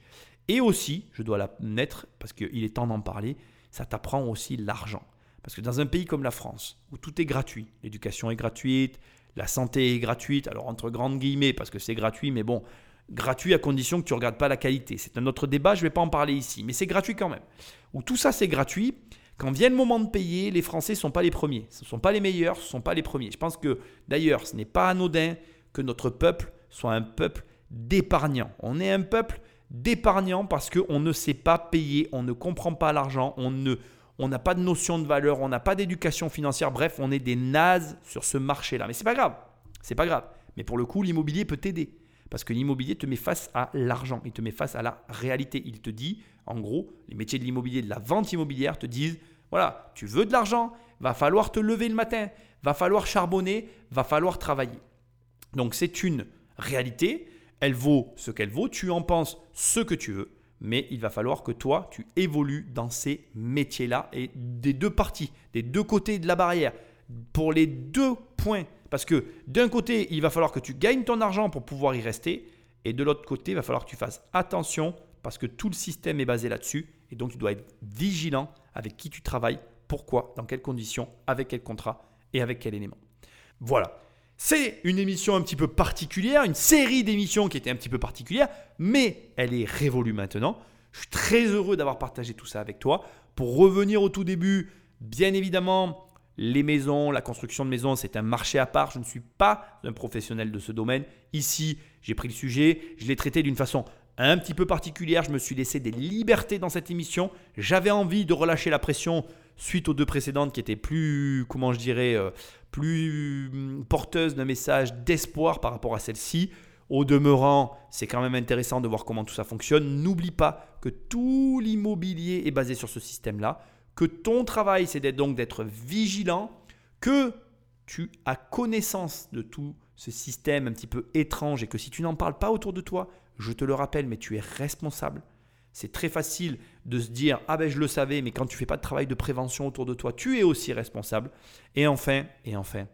Et aussi, je dois la mettre, parce qu'il est temps d'en parler, ça t'apprend aussi l'argent. Parce que dans un pays comme la France, où tout est gratuit, l'éducation est gratuite, la santé est gratuite, alors entre grandes guillemets, parce que c'est gratuit, mais bon, gratuit à condition que tu ne regardes pas la qualité. C'est un autre débat, je ne vais pas en parler ici, mais c'est gratuit quand même. Où tout ça c'est gratuit, quand vient le moment de payer, les Français ne sont pas les premiers. Ce ne sont pas les meilleurs, ce ne sont pas les premiers. Je pense que d'ailleurs, ce n'est pas anodin que notre peuple soit un peuple d'épargnants. On est un peuple d'épargnants parce qu'on ne sait pas payer, on ne comprend pas l'argent, on n'a pas de notion de valeur, on n'a pas d'éducation financière. Bref, on est des nazes sur ce marché-là. Mais c'est pas grave, c'est pas grave. Mais pour le coup, l'immobilier peut t'aider. Parce que l'immobilier te met face à l'argent, il te met face à la réalité. Il te dit, en gros, les métiers de l'immobilier, de la vente immobilière te disent, voilà, tu veux de l'argent, va falloir te lever le matin, va falloir charbonner, va falloir travailler. Donc c'est une réalité, elle vaut ce qu'elle vaut, tu en penses ce que tu veux, mais il va falloir que toi, tu évolues dans ces métiers-là et des deux parties, des deux côtés de la barrière, pour les deux points. Parce que d'un côté, il va falloir que tu gagnes ton argent pour pouvoir y rester, et de l'autre côté, il va falloir que tu fasses attention parce que tout le système est basé là-dessus, et donc tu dois être vigilant avec qui tu travailles, pourquoi, dans quelles conditions, avec quel contrat et avec quel élément. Voilà. C'est une émission un petit peu particulière, une série d'émissions qui était un petit peu particulière, mais elle est révolue maintenant. Je suis très heureux d'avoir partagé tout ça avec toi. Pour revenir au tout début, bien évidemment, les maisons, la construction de maisons, c'est un marché à part. Je ne suis pas un professionnel de ce domaine. Ici, j'ai pris le sujet, je l'ai traité d'une façon un petit peu particulière. Je me suis laissé des libertés dans cette émission. J'avais envie de relâcher la pression suite aux deux précédentes qui étaient plus, comment je dirais, euh, plus hum, porteuses d'un message d'espoir par rapport à celle-ci. Au demeurant, c'est quand même intéressant de voir comment tout ça fonctionne. N'oublie pas que tout l'immobilier est basé sur ce système-là, que ton travail, c'est donc d'être vigilant, que tu as connaissance de tout ce système un petit peu étrange et que si tu n'en parles pas autour de toi, je te le rappelle, mais tu es responsable. C'est très facile de se dire ah ben je le savais, mais quand tu fais pas de travail de prévention autour de toi, tu es aussi responsable. Et enfin, et enfin,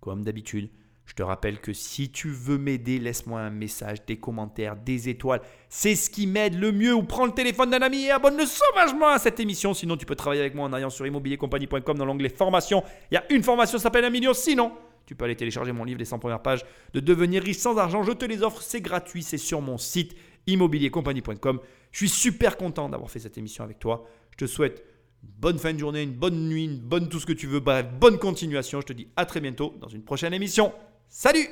comme d'habitude, je te rappelle que si tu veux m'aider, laisse-moi un message, des commentaires, des étoiles. C'est ce qui m'aide le mieux. Ou prends le téléphone d'un ami et abonne-le sauvagement à cette émission. Sinon, tu peux travailler avec moi en allant sur immobiliercompagnie.com dans l'onglet formation. Il y a une formation qui s'appelle un million. Sinon, tu peux aller télécharger mon livre, Les 100 premières pages de devenir riche sans argent. Je te les offre, c'est gratuit, c'est sur mon site immobiliercompagnie.com. Je suis super content d'avoir fait cette émission avec toi. Je te souhaite Une bonne fin de journée, une bonne nuit, une bonne tout ce que tu veux. Bref, bonne continuation. Je te dis à très bientôt dans une prochaine émission. Salut